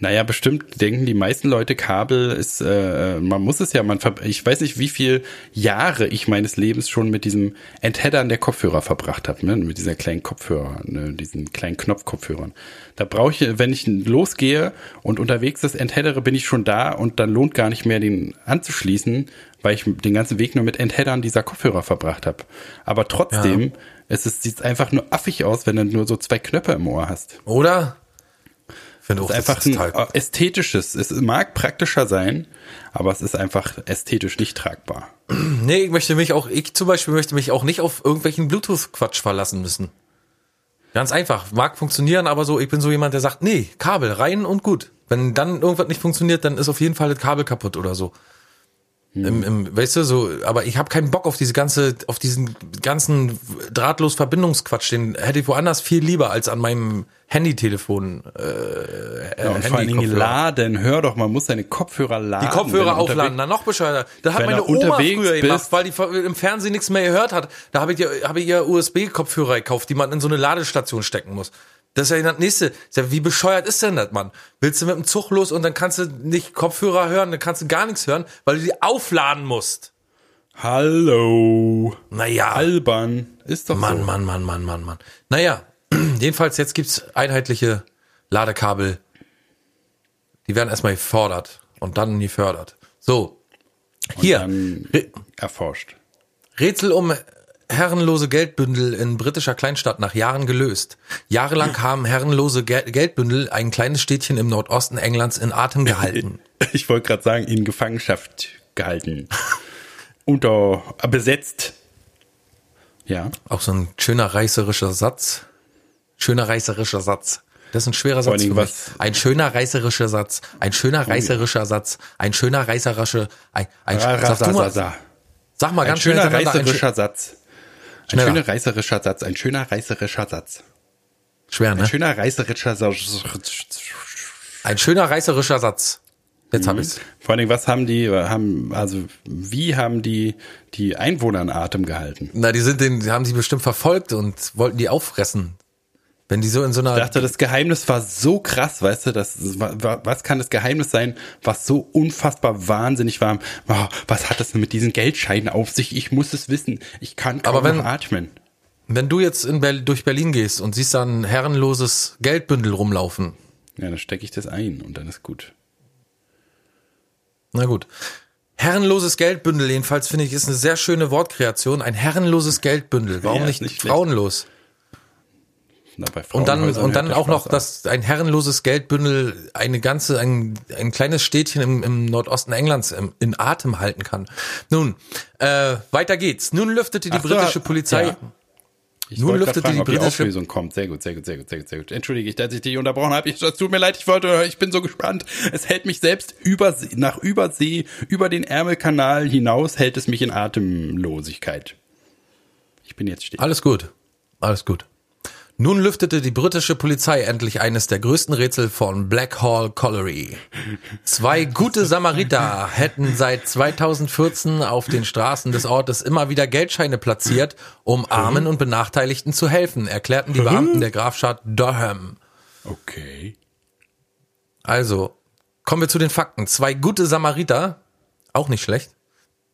Naja, bestimmt denken die meisten Leute, Kabel ist, äh, man muss es ja, man, ich weiß nicht, wie viel Jahre ich meines Lebens schon mit diesem Entheddern der Kopfhörer verbracht habe, ne? mit dieser kleinen Kopfhörer, ne? diesen kleinen Knopfkopfhörern. Da brauche ich, wenn ich losgehe und unterwegs das entheddere, bin ich schon da und dann lohnt gar nicht mehr, den anzuschließen, weil ich den ganzen Weg nur mit Entheddern dieser Kopfhörer verbracht habe. Aber trotzdem, es ist, sieht einfach nur affig aus, wenn du nur so zwei Knöpfe im Ohr hast. Oder? Ich finde auch, Es ist einfach das ein ist total- äh, ästhetisches. Es mag praktischer sein, aber es ist einfach ästhetisch nicht tragbar. Nee, ich möchte mich auch, ich zum Beispiel möchte mich auch nicht auf irgendwelchen Bluetooth-Quatsch verlassen müssen. Ganz einfach. Mag funktionieren, aber so, ich bin so jemand, der sagt, nee, Kabel rein und gut. Wenn dann irgendwas nicht funktioniert, dann ist auf jeden Fall das Kabel kaputt oder so. Im, im, weißt du, so, aber ich habe keinen Bock auf diese ganze, auf diesen ganzen drahtlos Verbindungsquatsch. Den hätte ich woanders viel lieber als an meinem Handytelefon. Äh, Ja, und vor allen Dingen laden. Hör doch, man muss seine Kopfhörer laden. Die Kopfhörer aufladen, na noch bescheuerter. Das hat meine Oma unterwegs früher gemacht, weil die im Fernsehen nichts mehr gehört hat. Da habe ich habe ich ihr USB-Kopfhörer gekauft, die man in so eine Ladestation stecken muss. Das ist ja das nächste. Ja, wie bescheuert ist denn das, Mann? Willst du mit dem Zug los und dann kannst du nicht Kopfhörer hören, dann kannst du gar nichts hören, weil du die aufladen musst. Hallo. Naja. Albern. Ist doch Mann, so. Mann, Mann, Mann, Mann, Mann. Naja, jedenfalls jetzt gibt's einheitliche Ladekabel. Die werden erstmal gefordert und dann gefördert. So. Hier. Dann Re- erforscht. Rätsel um herrenlose Geldbündel in britischer Kleinstadt nach Jahren gelöst. Jahrelang haben herrenlose Gel Geldbündel ein kleines Städtchen im Nordosten Englands in Atem gehalten. Ich wollte gerade sagen, in Gefangenschaft gehalten. Unter äh, besetzt. Ja. Auch so ein schöner reißerischer Satz. Schöner reißerischer Satz. Das ist ein schwerer Satz für mich. was- Ein schöner reißerischer Satz. Ein schöner reißerischer Satz. Ein schöner reißerischer, ein, ein, sag, sag, sa, mal, sag Ein ganz schnell schöner ein reißerischer Satz. Ein Schneller. schöner reißerischer Satz. Ein schöner reißerischer Satz. sch- schwer, Ein ne? schöner reißerischer Satz. Ein schöner reißerischer Satz. Jetzt Mhm. hab ich's. Vor allen Dingen, was haben die, haben, also, wie haben die, die Einwohner in Atem gehalten? Na, die sind den, die haben sie bestimmt verfolgt und wollten die auffressen. Wenn die so in so einer Ich dachte, das Geheimnis war so krass, weißt du, das, was kann das Geheimnis sein, was so unfassbar wahnsinnig war? Oh, was hat das denn mit diesen Geldscheinen auf sich? Ich muss es wissen. Ich kann kaum Aber wenn- atmen. Wenn du jetzt in Ber durch Berlin gehst und siehst da ein herrenloses Geldbündel rumlaufen, Ja, dann stecke ich das ein und dann ist gut. na gut. Herrenloses Geldbündel, jedenfalls finde ich, ist eine sehr schöne Wortkreation. Ein herrenloses Geldbündel. Warum Ja, nicht, nicht frauenlos? Na, Und dann, und dann auch noch, Spaß dass ein herrenloses Geldbündel eine ganze, ein, ein kleines Städtchen im, im Nordosten Englands im, in Atem halten kann. Nun, äh, weiter geht's. Nun lüftete die Ach britische Polizei. ja. Ich Nun lüftete fragen, die ob die Auflösung kommt. Sehr gut, sehr gut, sehr gut, sehr gut, sehr gut. Entschuldige ich, dass ich dich unterbrochen habe. Ich, es tut mir leid, ich wollte, ich bin so gespannt. Es hält mich selbst über, nach Übersee, über den Ärmelkanal hinaus, hält es mich in Atemlosigkeit. Ich bin jetzt still. Alles gut. Alles gut. Nun lüftete die britische Polizei endlich eines der größten Rätsel von Blackhall Colliery. Zwei gute Samariter hätten seit 2014 auf den Straßen des Ortes immer wieder Geldscheine platziert, um Armen und Benachteiligten zu helfen, erklärten die Beamten der Grafschaft Durham. Okay. Also, kommen wir zu den Fakten. Zwei gute Samariter, auch nicht schlecht.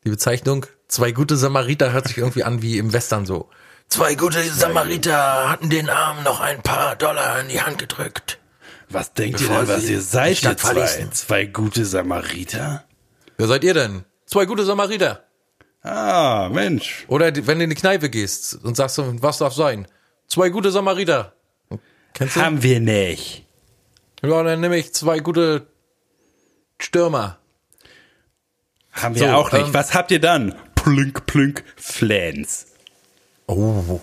Die Bezeichnung zwei gute Samariter hört sich irgendwie an wie im Western so. Zwei gute Samariter hatten den Armen noch ein paar Dollar in die Hand gedrückt. Was denkt Bevor ihr denn, was ihr seid, die ihr zwei? Zwei gute Samariter? Wer seid ihr denn? Zwei gute Samariter. Ah, Mensch. Oder wenn du in die Kneipe gehst und sagst, was darf sein? Zwei gute Samariter. Kennst du? Haben wir nicht. Ja, dann nehme ich zwei gute Stürmer. Haben wir So, auch nicht. ähm, Was habt ihr dann? Plünk, plünk, Flans. Oh.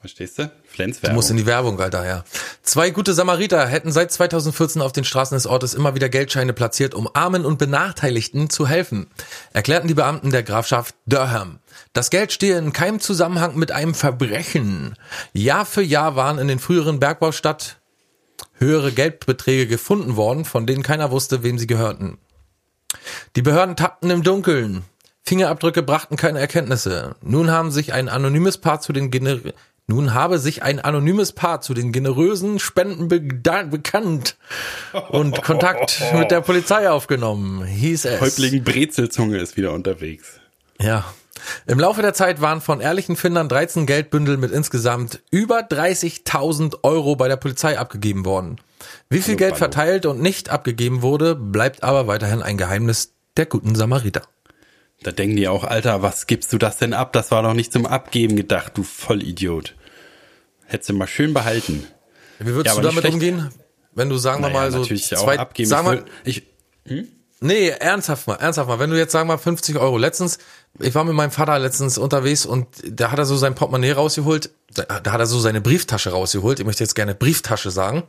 Verstehst du? Flans Du musst in die Werbung, Alter, ja. Zwei gute Samariter hätten seit 2014 auf den Straßen des Ortes immer wieder Geldscheine platziert, um Armen und Benachteiligten zu helfen, erklärten die Beamten der Grafschaft Durham. Das Geld stehe in keinem Zusammenhang mit einem Verbrechen. Jahr für Jahr waren in den früheren Bergbaustadt höhere Geldbeträge gefunden worden, von denen keiner wusste, wem sie gehörten. Die Behörden tappten im Dunkeln. Fingerabdrücke brachten keine Erkenntnisse. Nun haben sich ein anonymes Paar zu den Gener nun habe sich ein anonymes Paar zu den generösen Spenden beda- bekannt und Kontakt mit der Polizei aufgenommen, hieß es. Häuptling Brezelzunge ist wieder unterwegs. Ja. Im Laufe der Zeit waren von ehrlichen Findern 13 Geldbündel mit insgesamt über 30.000 Euro bei der Polizei abgegeben worden. Wie viel Hallo, Geld verteilt und nicht abgegeben wurde, bleibt aber weiterhin ein Geheimnis der guten Samariter. Da denken die auch, Alter, was gibst du das denn ab? Das war doch nicht zum Abgeben gedacht, du Vollidiot. Hättest du mal schön behalten. Wie würdest Ja, du damit schlecht. umgehen? Wenn du, sagen wir Naja, mal, so natürlich auch zwei, abgeben. Sagen ich, wir, will, ich, nee, ernsthaft mal, ernsthaft mal. Wenn du jetzt, sagen wir mal, 50 Euro. Letztens, ich war mit meinem Vater letztens unterwegs und da hat er so sein Portemonnaie rausgeholt. Da, da hat er so seine Brieftasche rausgeholt. Ich möchte jetzt gerne Brieftasche sagen.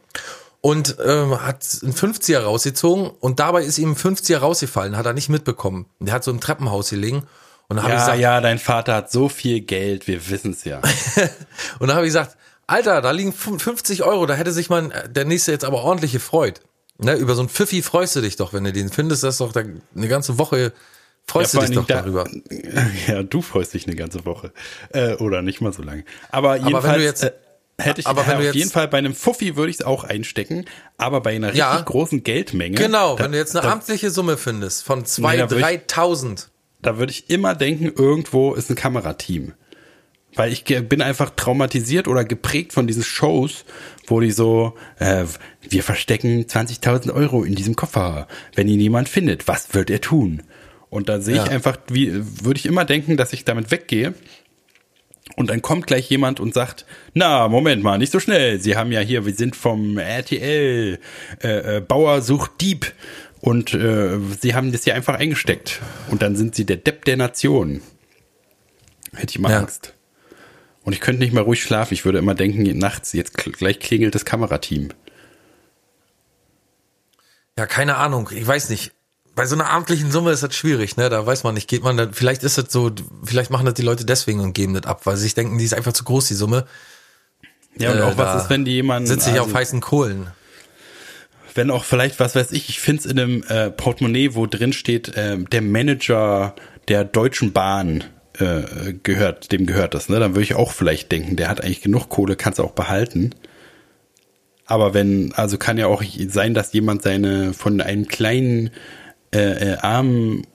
Und ähm, hat einen 50er rausgezogen und dabei ist ihm ein 50er rausgefallen, hat er nicht mitbekommen. Der hat so im Treppenhaus gelegen. Und dann habe ich ja, gesagt, ja, dein Vater hat so viel Geld, wir wissen's ja. Und dann habe ich gesagt, Alter, da liegen 50 Euro, da hätte sich man der nächste jetzt aber ordentlich gefreut. Ne, über so ein Pfiffi freust du dich doch, wenn du den findest, das ist doch da eine ganze Woche freust Ja, du dich doch allen darüber. Da- Ja, du freust dich eine ganze Woche. Äh, oder nicht mal so lange. Aber jedenfalls wenn du jetzt- äh, hätte ich aber wenn auf du jetzt- jeden Fall bei einem Fuffi würde ich es auch einstecken, aber bei einer richtig Ja. großen Geldmenge. Genau, da, wenn du jetzt eine da, amtliche Summe findest von Nee, zwei, da würde ich immer denken, irgendwo ist ein Kamerateam. Weil ich bin einfach traumatisiert oder geprägt von diesen Shows, wo die so, äh, wir verstecken 20.000 Euro in diesem Koffer. Wenn ihn jemand findet, was wird er tun? Und da sehe Ja. ich einfach, wie, würde ich immer denken, dass ich damit weggehe. Und dann kommt gleich jemand und sagt, na, Moment mal, nicht so schnell. Sie haben ja hier, wir sind vom RTL, äh, äh, Bauer sucht Dieb. Und äh, sie haben das hier einfach eingesteckt. Und dann sind sie der Depp der Nation. Hätte ich mal Ja. Angst. Und ich könnte nicht mehr ruhig schlafen. Ich würde immer denken, nachts, jetzt gleich klingelt das Kamerateam. Ja, keine Ahnung, ich weiß nicht. Bei so einer amtlichen Summe ist das schwierig, ne? Da weiß man nicht, geht man da, vielleicht ist das so, vielleicht machen das die Leute deswegen und geben das ab, weil sie sich denken, die ist einfach zu groß, die Summe. Ja, und Äh, auch was ist, wenn die jemanden. Sitze ich also- auf heißen Kohlen. wenn auch vielleicht, was weiß ich, ich finde es in einem äh, Portemonnaie, wo drin steht, ähm, der Manager der Deutschen Bahn äh, gehört, dem gehört das, ne? Dann würde ich auch vielleicht denken, der hat eigentlich genug Kohle, kannst du auch behalten. Aber wenn, also kann ja auch sein, dass jemand seine von einem kleinen äh, äh, armen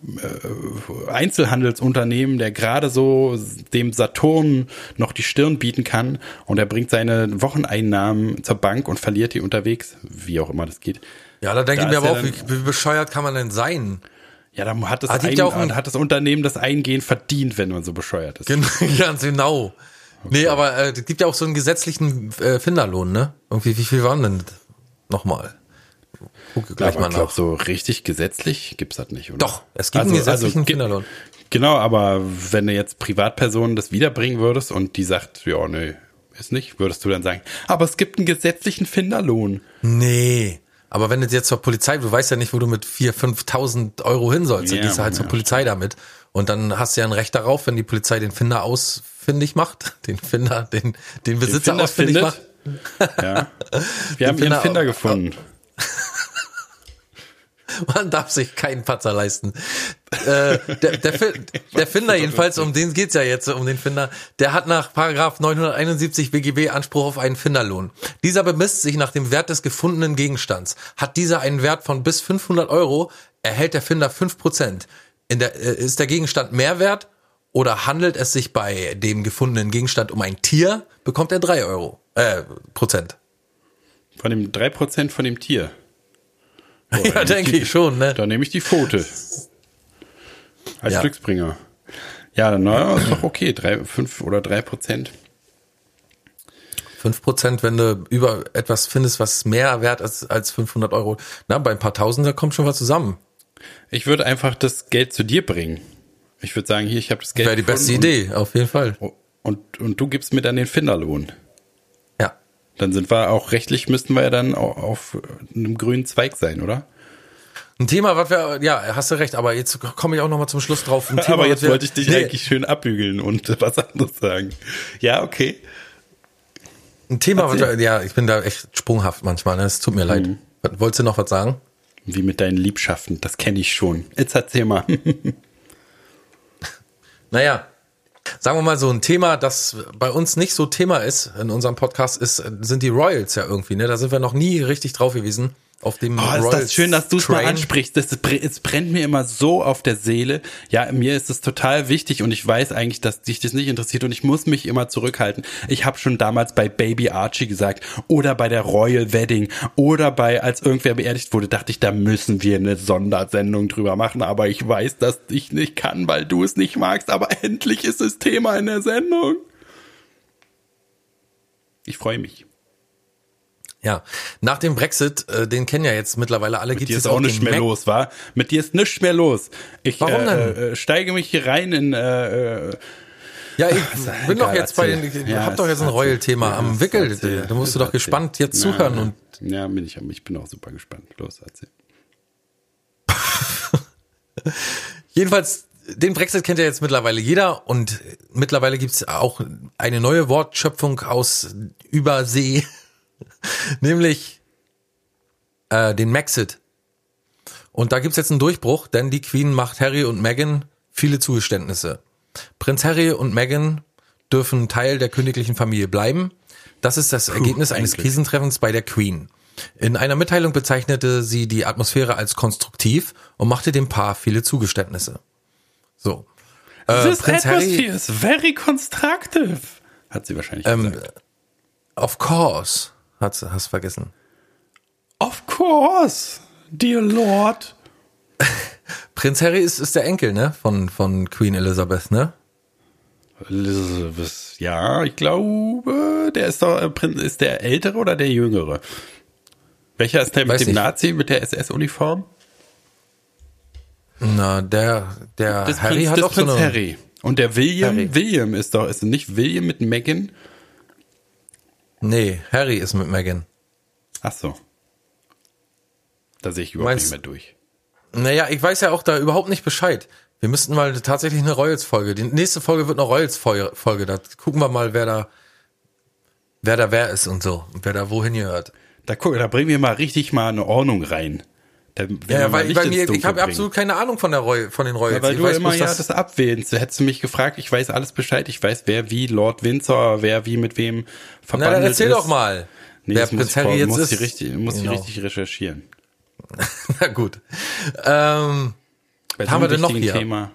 äh, Einzelhandelsunternehmen, der gerade so dem Saturn noch die Stirn bieten kann und er bringt seine Wocheneinnahmen zur Bank und verliert die unterwegs, wie auch immer das geht. Ja, da denke Da ich mir aber auch, wie, wie bescheuert kann man denn sein? Ja, da hat das, Ah, gibt ein, ja ein- hat das Unternehmen das Eingehen verdient, wenn man so bescheuert ist. Gen Ganz genau. Nee, aber äh, es gibt ja auch so einen gesetzlichen äh, Finderlohn, ne? Irgendwie, wie viel waren denn? Nochmal. Gucke gleich aber mal ich glaube, nach. so richtig gesetzlich gibt's das nicht, oder? Doch, es gibt einen gesetzlichen ge- Finderlohn. Genau, aber wenn du jetzt Privatpersonen das wiederbringen würdest und die sagt, ja, nee, ist nicht, würdest du dann sagen, aber es gibt einen gesetzlichen Finderlohn. Nee. Aber wenn du jetzt zur Polizei, du weißt ja nicht, wo du mit 4.000, 5.000 Euro hin sollst, dann Ja, gehst du halt ja, zur Polizei damit. Und dann hast du ja ein Recht darauf, wenn die Polizei den Finder ausfindig macht, den Finder, den, den Besitzer Finder ausfindig findet? macht. Ja. Wir haben ihren Finder- Finder gefunden. Man darf sich keinen Patzer leisten. äh, der, der, der Finder jedenfalls, um den geht's ja jetzt, um den Finder, der hat nach Paragraph 971 BGB Anspruch auf einen Finderlohn. Dieser bemisst sich nach dem Wert des gefundenen Gegenstands. Hat dieser einen Wert von bis 500 Euro, erhält der Finder 5%. In der, äh, ist der Gegenstand mehr wert oder handelt es sich bei dem gefundenen Gegenstand um ein Tier, bekommt er 3 Euro, äh, Prozent. Von dem 3% von dem Tier. So, Ja, denke ich schon, ne? Dann nehme ich die Pfote. Als Ja. Glücksbringer. Ja, dann na, ist doch okay. Drei, fünf oder drei Prozent. 5%, wenn du über etwas findest, was mehr wert ist als 500 Euro. Na, bei ein paar Tausender kommt schon was zusammen. Ich würde einfach das Geld zu dir bringen. Ich würde sagen, hier, ich habe das Geld. Wäre die beste Idee, auf jeden Fall. Und, und, und du gibst mir dann den Finderlohn. Dann sind wir auch rechtlich, müssten wir ja dann au- auf einem grünen Zweig sein, oder? Ein Thema, was wir, ja, hast du recht, aber jetzt komme ich auch noch mal zum Schluss drauf. Thema, Aber jetzt wir- wollte ich dich Nee, eigentlich schön abbügeln und was anderes sagen. Ja, okay. Ein Thema, was wir, ja, ich bin da echt sprunghaft manchmal, ne? es tut mir leid. Mhm. Was- Wolltest du noch was sagen? Wie mit deinen Liebschaften, das kenne ich schon. Jetzt erzähl mal. Naja, sagen wir mal so ein Thema, das bei uns nicht so Thema ist in unserem Podcast, ist, sind die Royals ja irgendwie, ne? Da sind wir noch nie richtig drauf gewesen. Auf dem Oh, ist das schön, dass du es mal ansprichst. Das, es brennt mir immer so auf der Seele. Ja, mir ist es total wichtig und ich weiß eigentlich, dass dich das nicht interessiert und ich muss mich immer zurückhalten. Ich habe schon damals bei Baby Archie gesagt oder bei der Royal Wedding oder bei, als irgendwer beerdigt wurde, dachte ich, da müssen wir eine Sondersendung drüber machen. Aber ich weiß, dass ich nicht kann, weil du es nicht magst. Aber endlich ist es Thema in der Sendung. Ich freue mich. Ja, nach dem Brexit, äh, den kennen ja jetzt mittlerweile alle, Mit gibt dir ist auch den nichts mehr Mac- los, war? Mit dir ist nichts mehr los. Ich Warum äh, denn? Äh, steige mich hier rein in äh, äh, Ja, ich bin egal, doch jetzt bei erzähl. den, ich Ja, hab doch jetzt ein. Royal-Thema Ja, am Wickel. erzähl. Da musst du doch gespannt jetzt Ja, zuhören und ja, bin ich, ich bin auch super gespannt. Los, erzähl. Jedenfalls, den Brexit kennt ja jetzt mittlerweile jeder und mittlerweile gibt's auch eine neue Wortschöpfung aus Übersee, nämlich äh, den Maxit. Und da gibt's jetzt einen Durchbruch, denn die Queen macht Harry und Meghan viele Zugeständnisse. Prinz Harry und Meghan dürfen Teil der königlichen Familie bleiben. Das ist das Ergebnis eines Glück. Krisentreffens bei der Queen. In einer Mitteilung bezeichnete sie die Atmosphäre als konstruktiv und machte dem Paar viele Zugeständnisse. So. Äh, This Prinz atmosphere Harry, is very constructive. Hat sie wahrscheinlich ähm, gesagt. of course, hast hast vergessen. Of course, dear Lord. Prinz Harry ist, ist der Enkel, ne, von, von Queen Elizabeth, ne? Elizabeth, ja, ich glaube, der ist doch, äh, Prinz, ist der ältere oder der jüngere? Welcher ist der mit Weiß dem nicht. Nazi, mit der SS-Uniform? Na, der, der Das Harry Prinz, hat das auch so Prinz eine, Harry. Und der William, Harry. William ist doch, ist nicht William mit Meghan? Nee, Harry ist mit Meghan. Ach so. Da sehe ich überhaupt Meinst- nicht mehr durch. Naja, ich weiß ja auch da überhaupt nicht Bescheid. Wir müssten mal tatsächlich eine Royals-Folge. Die nächste Folge wird eine Royals-Folge. Da gucken wir mal, wer da, wer da wer ist und so. Und wer da wohin gehört. Da guck, da bringen wir mal richtig mal eine Ordnung rein. Da, wenn wir Ja, mal weil ins mir, ich habe absolut keine Ahnung von der Roy, von den Royals. Ja, weil ich du weiß immer ja dass- das abwählst. Hättest du mich gefragt, ich weiß alles Bescheid, ich weiß, wer wie Lord Windsor, wer wie mit wem Na, verbandelt dann erzähl ist. doch mal. Nee, wer das Prinz Harry jetzt muss ist. Ich richtig, muss Genau. ich richtig recherchieren. Na gut. Ähm, haben wir denn noch hier? Thema.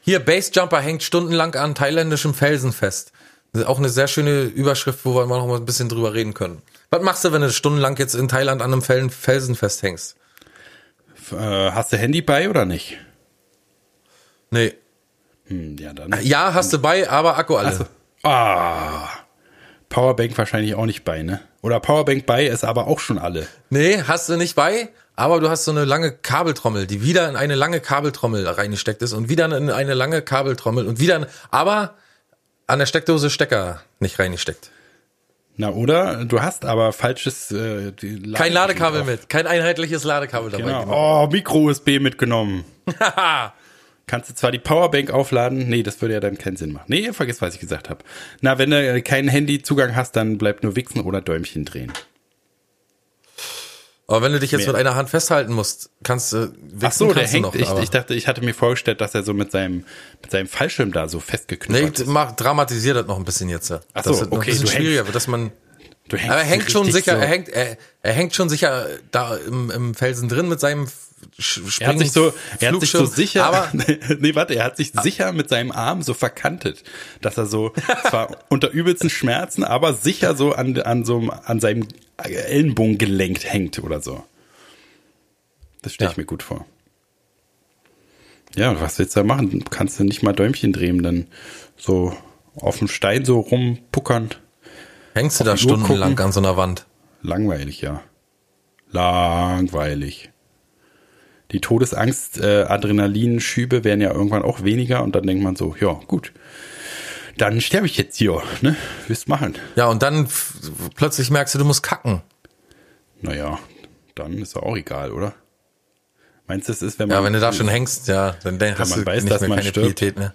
hier, Basejumper hängt stundenlang an thailändischem Felsen fest. Das auch eine sehr schöne Überschrift, wo wir noch mal ein bisschen drüber reden können. Was machst du, wenn du stundenlang jetzt in Thailand an einem Fel- Felsen festhängst? Äh, hast du Handy bei oder nicht? Nee. Hm, ja, dann. Ja, hast du bei, aber Akku alle. Also, ah. Powerbank wahrscheinlich auch nicht bei, ne? Oder Powerbank bei ist aber auch schon alle. Nee, hast du nicht bei, aber du hast so eine lange Kabeltrommel, die wieder in eine lange Kabeltrommel reingesteckt ist und wieder in eine lange Kabeltrommel und wieder, aber an der Steckdose Stecker nicht reingesteckt. Na, oder? Du hast aber falsches. Äh, die Kein Ladekabel mit, kein einheitliches Ladekabel dabei. Genau. Oh, Micro-USB mitgenommen. Kannst du zwar die Powerbank aufladen, nee, das würde ja dann keinen Sinn machen. Nee, vergiss, was ich gesagt habe. Na, wenn du keinen Handyzugang hast, dann bleibt nur Wichsen oder Däumchen drehen. Aber wenn du dich jetzt mit einer Hand festhalten musst, kannst du Ach so, der hängt. noch, ich, ich dachte, ich hatte mir vorgestellt, dass er so mit seinem mit seinem Fallschirm da so Nee, festgeknüpft ist. mach, dramatisiert das noch ein bisschen jetzt. ja. Ach Dass so, noch okay, ein bisschen hängst- schwieriger wird, dass man. Du hängst Aber er hängt schon sicher, so. er hängt, er, er hängt schon sicher da im, im Felsen drin mit seinem Sch- Er hat sich so, er hat sich so sicher, Aber nee, warte, er hat sich sicher mit seinem Arm so verkantet, dass er so, zwar unter übelsten Schmerzen, aber sicher so an, an so, an seinem Ellenbogen gelenkt hängt oder so. Das stelle ich Ja. mir gut vor. Ja, was willst du da machen? Kannst du nicht mal Däumchen drehen, dann so auf dem Stein so rumpuckern? hängst du da stundenlang an so einer Wand. Langweilig, ja. Langweilig. Die Todesangst, äh, Adrenalinschübe werden ja irgendwann auch weniger und dann denkt man so, ja, gut. Dann sterbe ich jetzt hier, ne? Willst machen? Ja, und dann plötzlich merkst du, du musst kacken. Naja, dann ist ja auch egal, oder? Meinst du, es ist, wenn man. Ja, wenn du da schon hängst, ja, dann, dann hast man du weiß, nicht dass mehr man keine stirbt. Pietät mehr.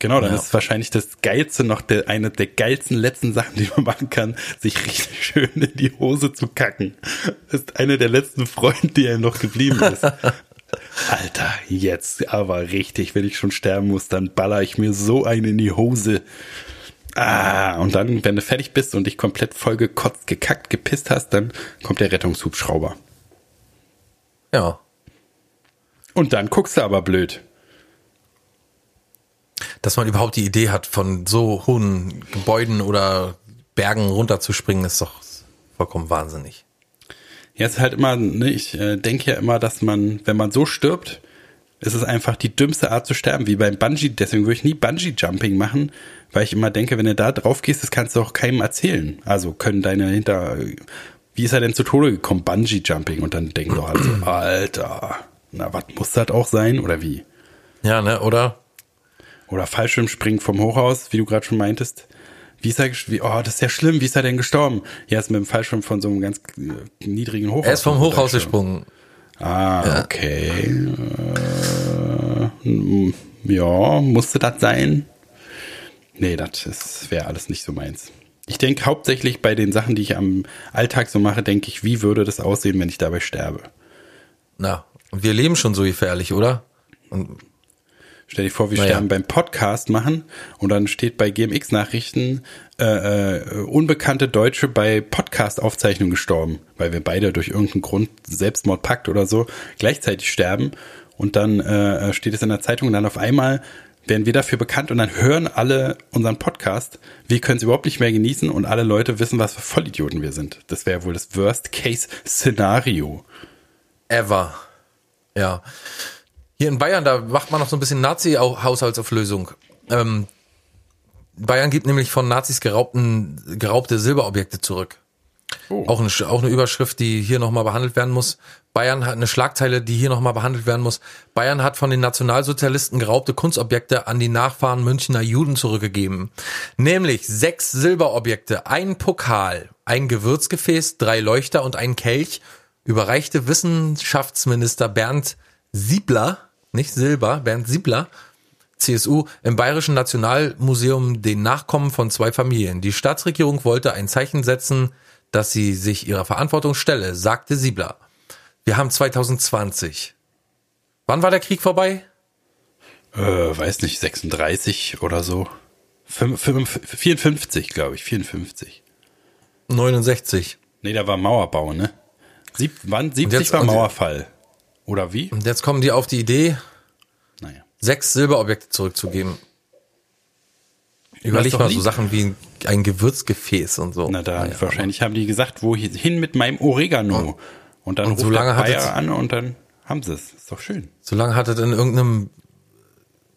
Genau, dann Ja. ist wahrscheinlich das Geilste noch, der, eine der geilsten letzten Sachen, die man machen kann, sich richtig schön in die Hose zu kacken. Das ist eine der letzten Freunde, die einem noch geblieben ist. Alter, jetzt aber richtig, wenn ich schon sterben muss, dann baller ich mir so einen in die Hose. Ah, und dann, wenn du fertig bist und dich komplett voll gekotzt, gekackt, gepisst hast, dann kommt der Rettungshubschrauber. Ja. Und dann guckst du aber blöd. Dass man überhaupt die Idee hat, von so hohen Gebäuden oder Bergen runterzuspringen, ist doch vollkommen wahnsinnig. Ja, es ist halt immer, ne, ich äh, denke ja immer, dass man, wenn man so stirbt, ist es einfach die dümmste Art zu sterben, wie beim Bungee. Deswegen würde ich nie Bungee-Jumping machen, weil ich immer denke, wenn du da drauf gehst, das kannst du auch keinem erzählen. Also können deine hinter, wie ist er denn zu Tode gekommen? Bungee-Jumping. Und dann denken doch alle so, Alter, na, was muss das auch sein? Oder wie? Ja, ne, oder? Oder Fallschirmspringen vom Hochhaus, wie du gerade schon meintest. Wie ist er, wie, oh, das ist ja schlimm, wie ist er denn gestorben? Ja, ist mit dem Fallschirm von so einem ganz äh, niedrigen Hochhaus. Er ist vom Hochhaus gesprungen. Ah, okay. Äh, ja, musste das sein? Nee, das wäre alles nicht so meins. Ich denke hauptsächlich bei den Sachen, die ich am Alltag so mache, denke ich, wie würde das aussehen, wenn ich dabei sterbe? Na, wir leben schon so gefährlich, oder? Und Stell dir vor, wir Naja. sterben beim Podcast machen und dann steht bei GMX-Nachrichten äh, äh, unbekannte Deutsche bei Podcast-Aufzeichnung gestorben, weil wir beide durch irgendeinen Grund, Selbstmordpakt oder so, gleichzeitig sterben und dann äh, steht es in der Zeitung und dann auf einmal werden wir dafür bekannt und dann hören alle unseren Podcast. Wir können es überhaupt nicht mehr genießen und alle Leute wissen, was für Vollidioten wir sind. Das wäre wohl das Worst-Case-Szenario. ever. Ja. Hier in Bayern, da macht man noch so ein bisschen Nazi-Haushaltsauflösung. Ähm, Bayern gibt nämlich von Nazis geraubten, geraubte Silberobjekte zurück. Oh. Auch eine, auch eine Überschrift, die hier nochmal behandelt werden muss. Bayern hat eine Schlagzeile, die hier nochmal behandelt werden muss. Bayern hat von den Nationalsozialisten geraubte Kunstobjekte an die Nachfahren Münchner Juden zurückgegeben. Nämlich sechs Silberobjekte, ein Pokal, ein Gewürzgefäß, drei Leuchter und ein Kelch überreichte Wissenschaftsminister Bernd Siebler, nicht Silber, Bernd Siebler, CSU im Bayerischen Nationalmuseum den Nachkommen von zwei Familien. Die Staatsregierung wollte ein Zeichen setzen, dass sie sich ihrer Verantwortung stelle, sagte Siebler. Wir haben 2020. Wann war der Krieg vorbei? Äh, weiß nicht, 36 oder so. Fünf- fünf- 54, glaube ich, 54. 69. Nee, da war Mauerbau, ne? Sieb, wann? 70 jetzt- war Mauerfall. Oder wie? Und jetzt kommen die auf die Idee, Naja. sechs Silberobjekte zurückzugeben. Überleg mal lieb. so Sachen wie ein Gewürzgefäß und so. Na da, Naja, wahrscheinlich haben die gesagt, wo hier- hin mit meinem Oregano. Und dann und ruft so lange Bayer an und dann haben sie es. Ist doch schön. Solange hat es in irgendeinem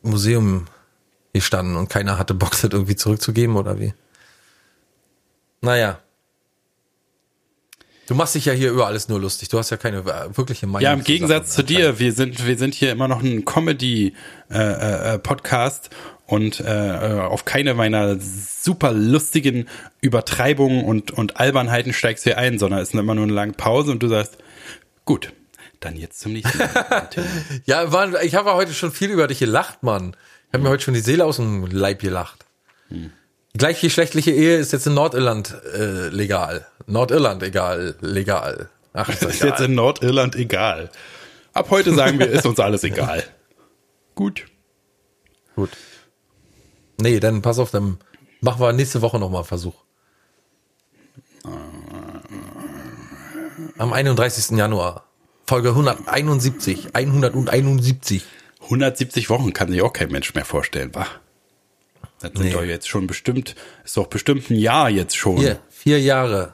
Museum gestanden und keiner hatte Bock, das irgendwie zurückzugeben oder wie? Naja. Du machst dich ja hier über alles nur lustig. Du hast ja keine äh, wirkliche Meinung. Ja, im Gegensatz zu dir, wir sind, wir sind hier immer noch ein Comedy-Podcast und äh, äh, auf keine meiner super lustigen Übertreibungen und, und Albernheiten steigst du hier ein, sondern es ist immer nur eine lange Pause und du sagst, gut, Dann jetzt zum nächsten Mal. Ja, Mann, ich habe heute schon viel über dich gelacht, Mann. Ich habe mir heute schon die Seele aus dem Leib gelacht. Gleichgeschlechtliche Ehe ist jetzt in Nordirland äh, legal. Nordirland egal, legal. Ach, ist, ist jetzt in Nordirland egal. Ab heute sagen wir, ist uns alles egal. Gut. gut. Nee, dann pass auf, dann machen wir nächste Woche nochmal einen Versuch. Am 31. Januar. Folge 171. 171. 170 Wochen kann sich auch kein Mensch mehr vorstellen, wa? Das sind Nee. doch jetzt schon bestimmt, ist doch bestimmt ein Jahr jetzt schon. Vier, vier Jahre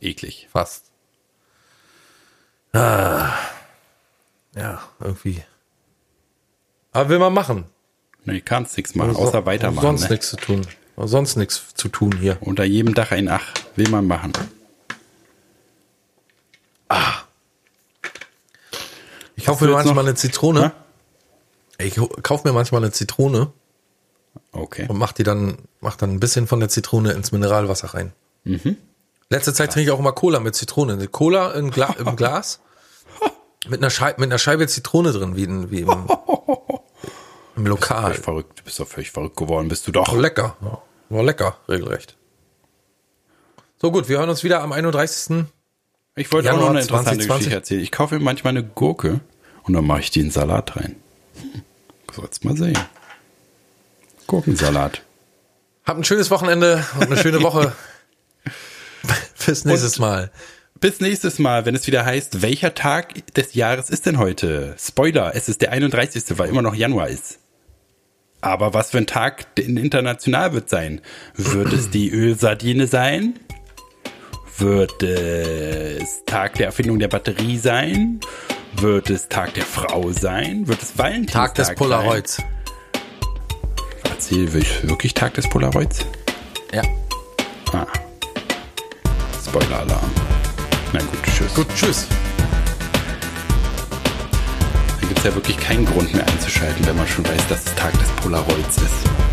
Eklig. fast. Ah. Ja, irgendwie. Aber will man machen. Nee, kannst nichts machen, außer So- weitermachen. Sonst Ne? nichts zu tun. Sonst nichts zu tun hier. Unter jedem Dach ein Ach. Will man machen. Ich kaufe mir manchmal noch? eine Zitrone. Ich ho- kaufe mir manchmal eine Zitrone Okay. und mach die dann, mach dann ein bisschen von der Zitrone ins Mineralwasser rein. Mhm. Letzte Zeit trinke ich auch immer Cola mit Zitrone. Eine Cola im, Gla im Glas mit einer, Scheibe, mit einer Scheibe Zitrone drin, wie, in, wie im, im Lokal. Völlig verrückt. Du bist doch völlig verrückt geworden, bist du doch. War lecker. War lecker, regelrecht. So gut, wir hören uns wieder am 31. Ich wollte auch noch Januar eine interessante 2020. Geschichte erzählen. Ich kaufe mir manchmal eine Gurke und dann mache ich die in Salat rein. Hm, Sollst mal sehen. Gurkensalat. Habt ein schönes Wochenende und eine schöne Woche. Bis nächstes Mal. Bis nächstes Mal, wenn es wieder heißt, welcher Tag des Jahres ist denn heute? Spoiler, es ist der 31., weil immer noch Januar ist. Aber was für ein Tag international wird sein? Wird es die Ölsardine sein? Wird es Tag der Erfindung der Batterie sein? Wird es Tag der Frau sein? Wird es Valentinstag Tag des Polaroids. Sein? Erzähl, wirklich Tag des Polaroids? Ja. Ah. Spoiler-Alarm. Na gut, tschüss. Gut, tschüss. Dann gibt es ja wirklich keinen Grund mehr einzuschalten, wenn man schon weiß, dass es Tag des Polaroids ist.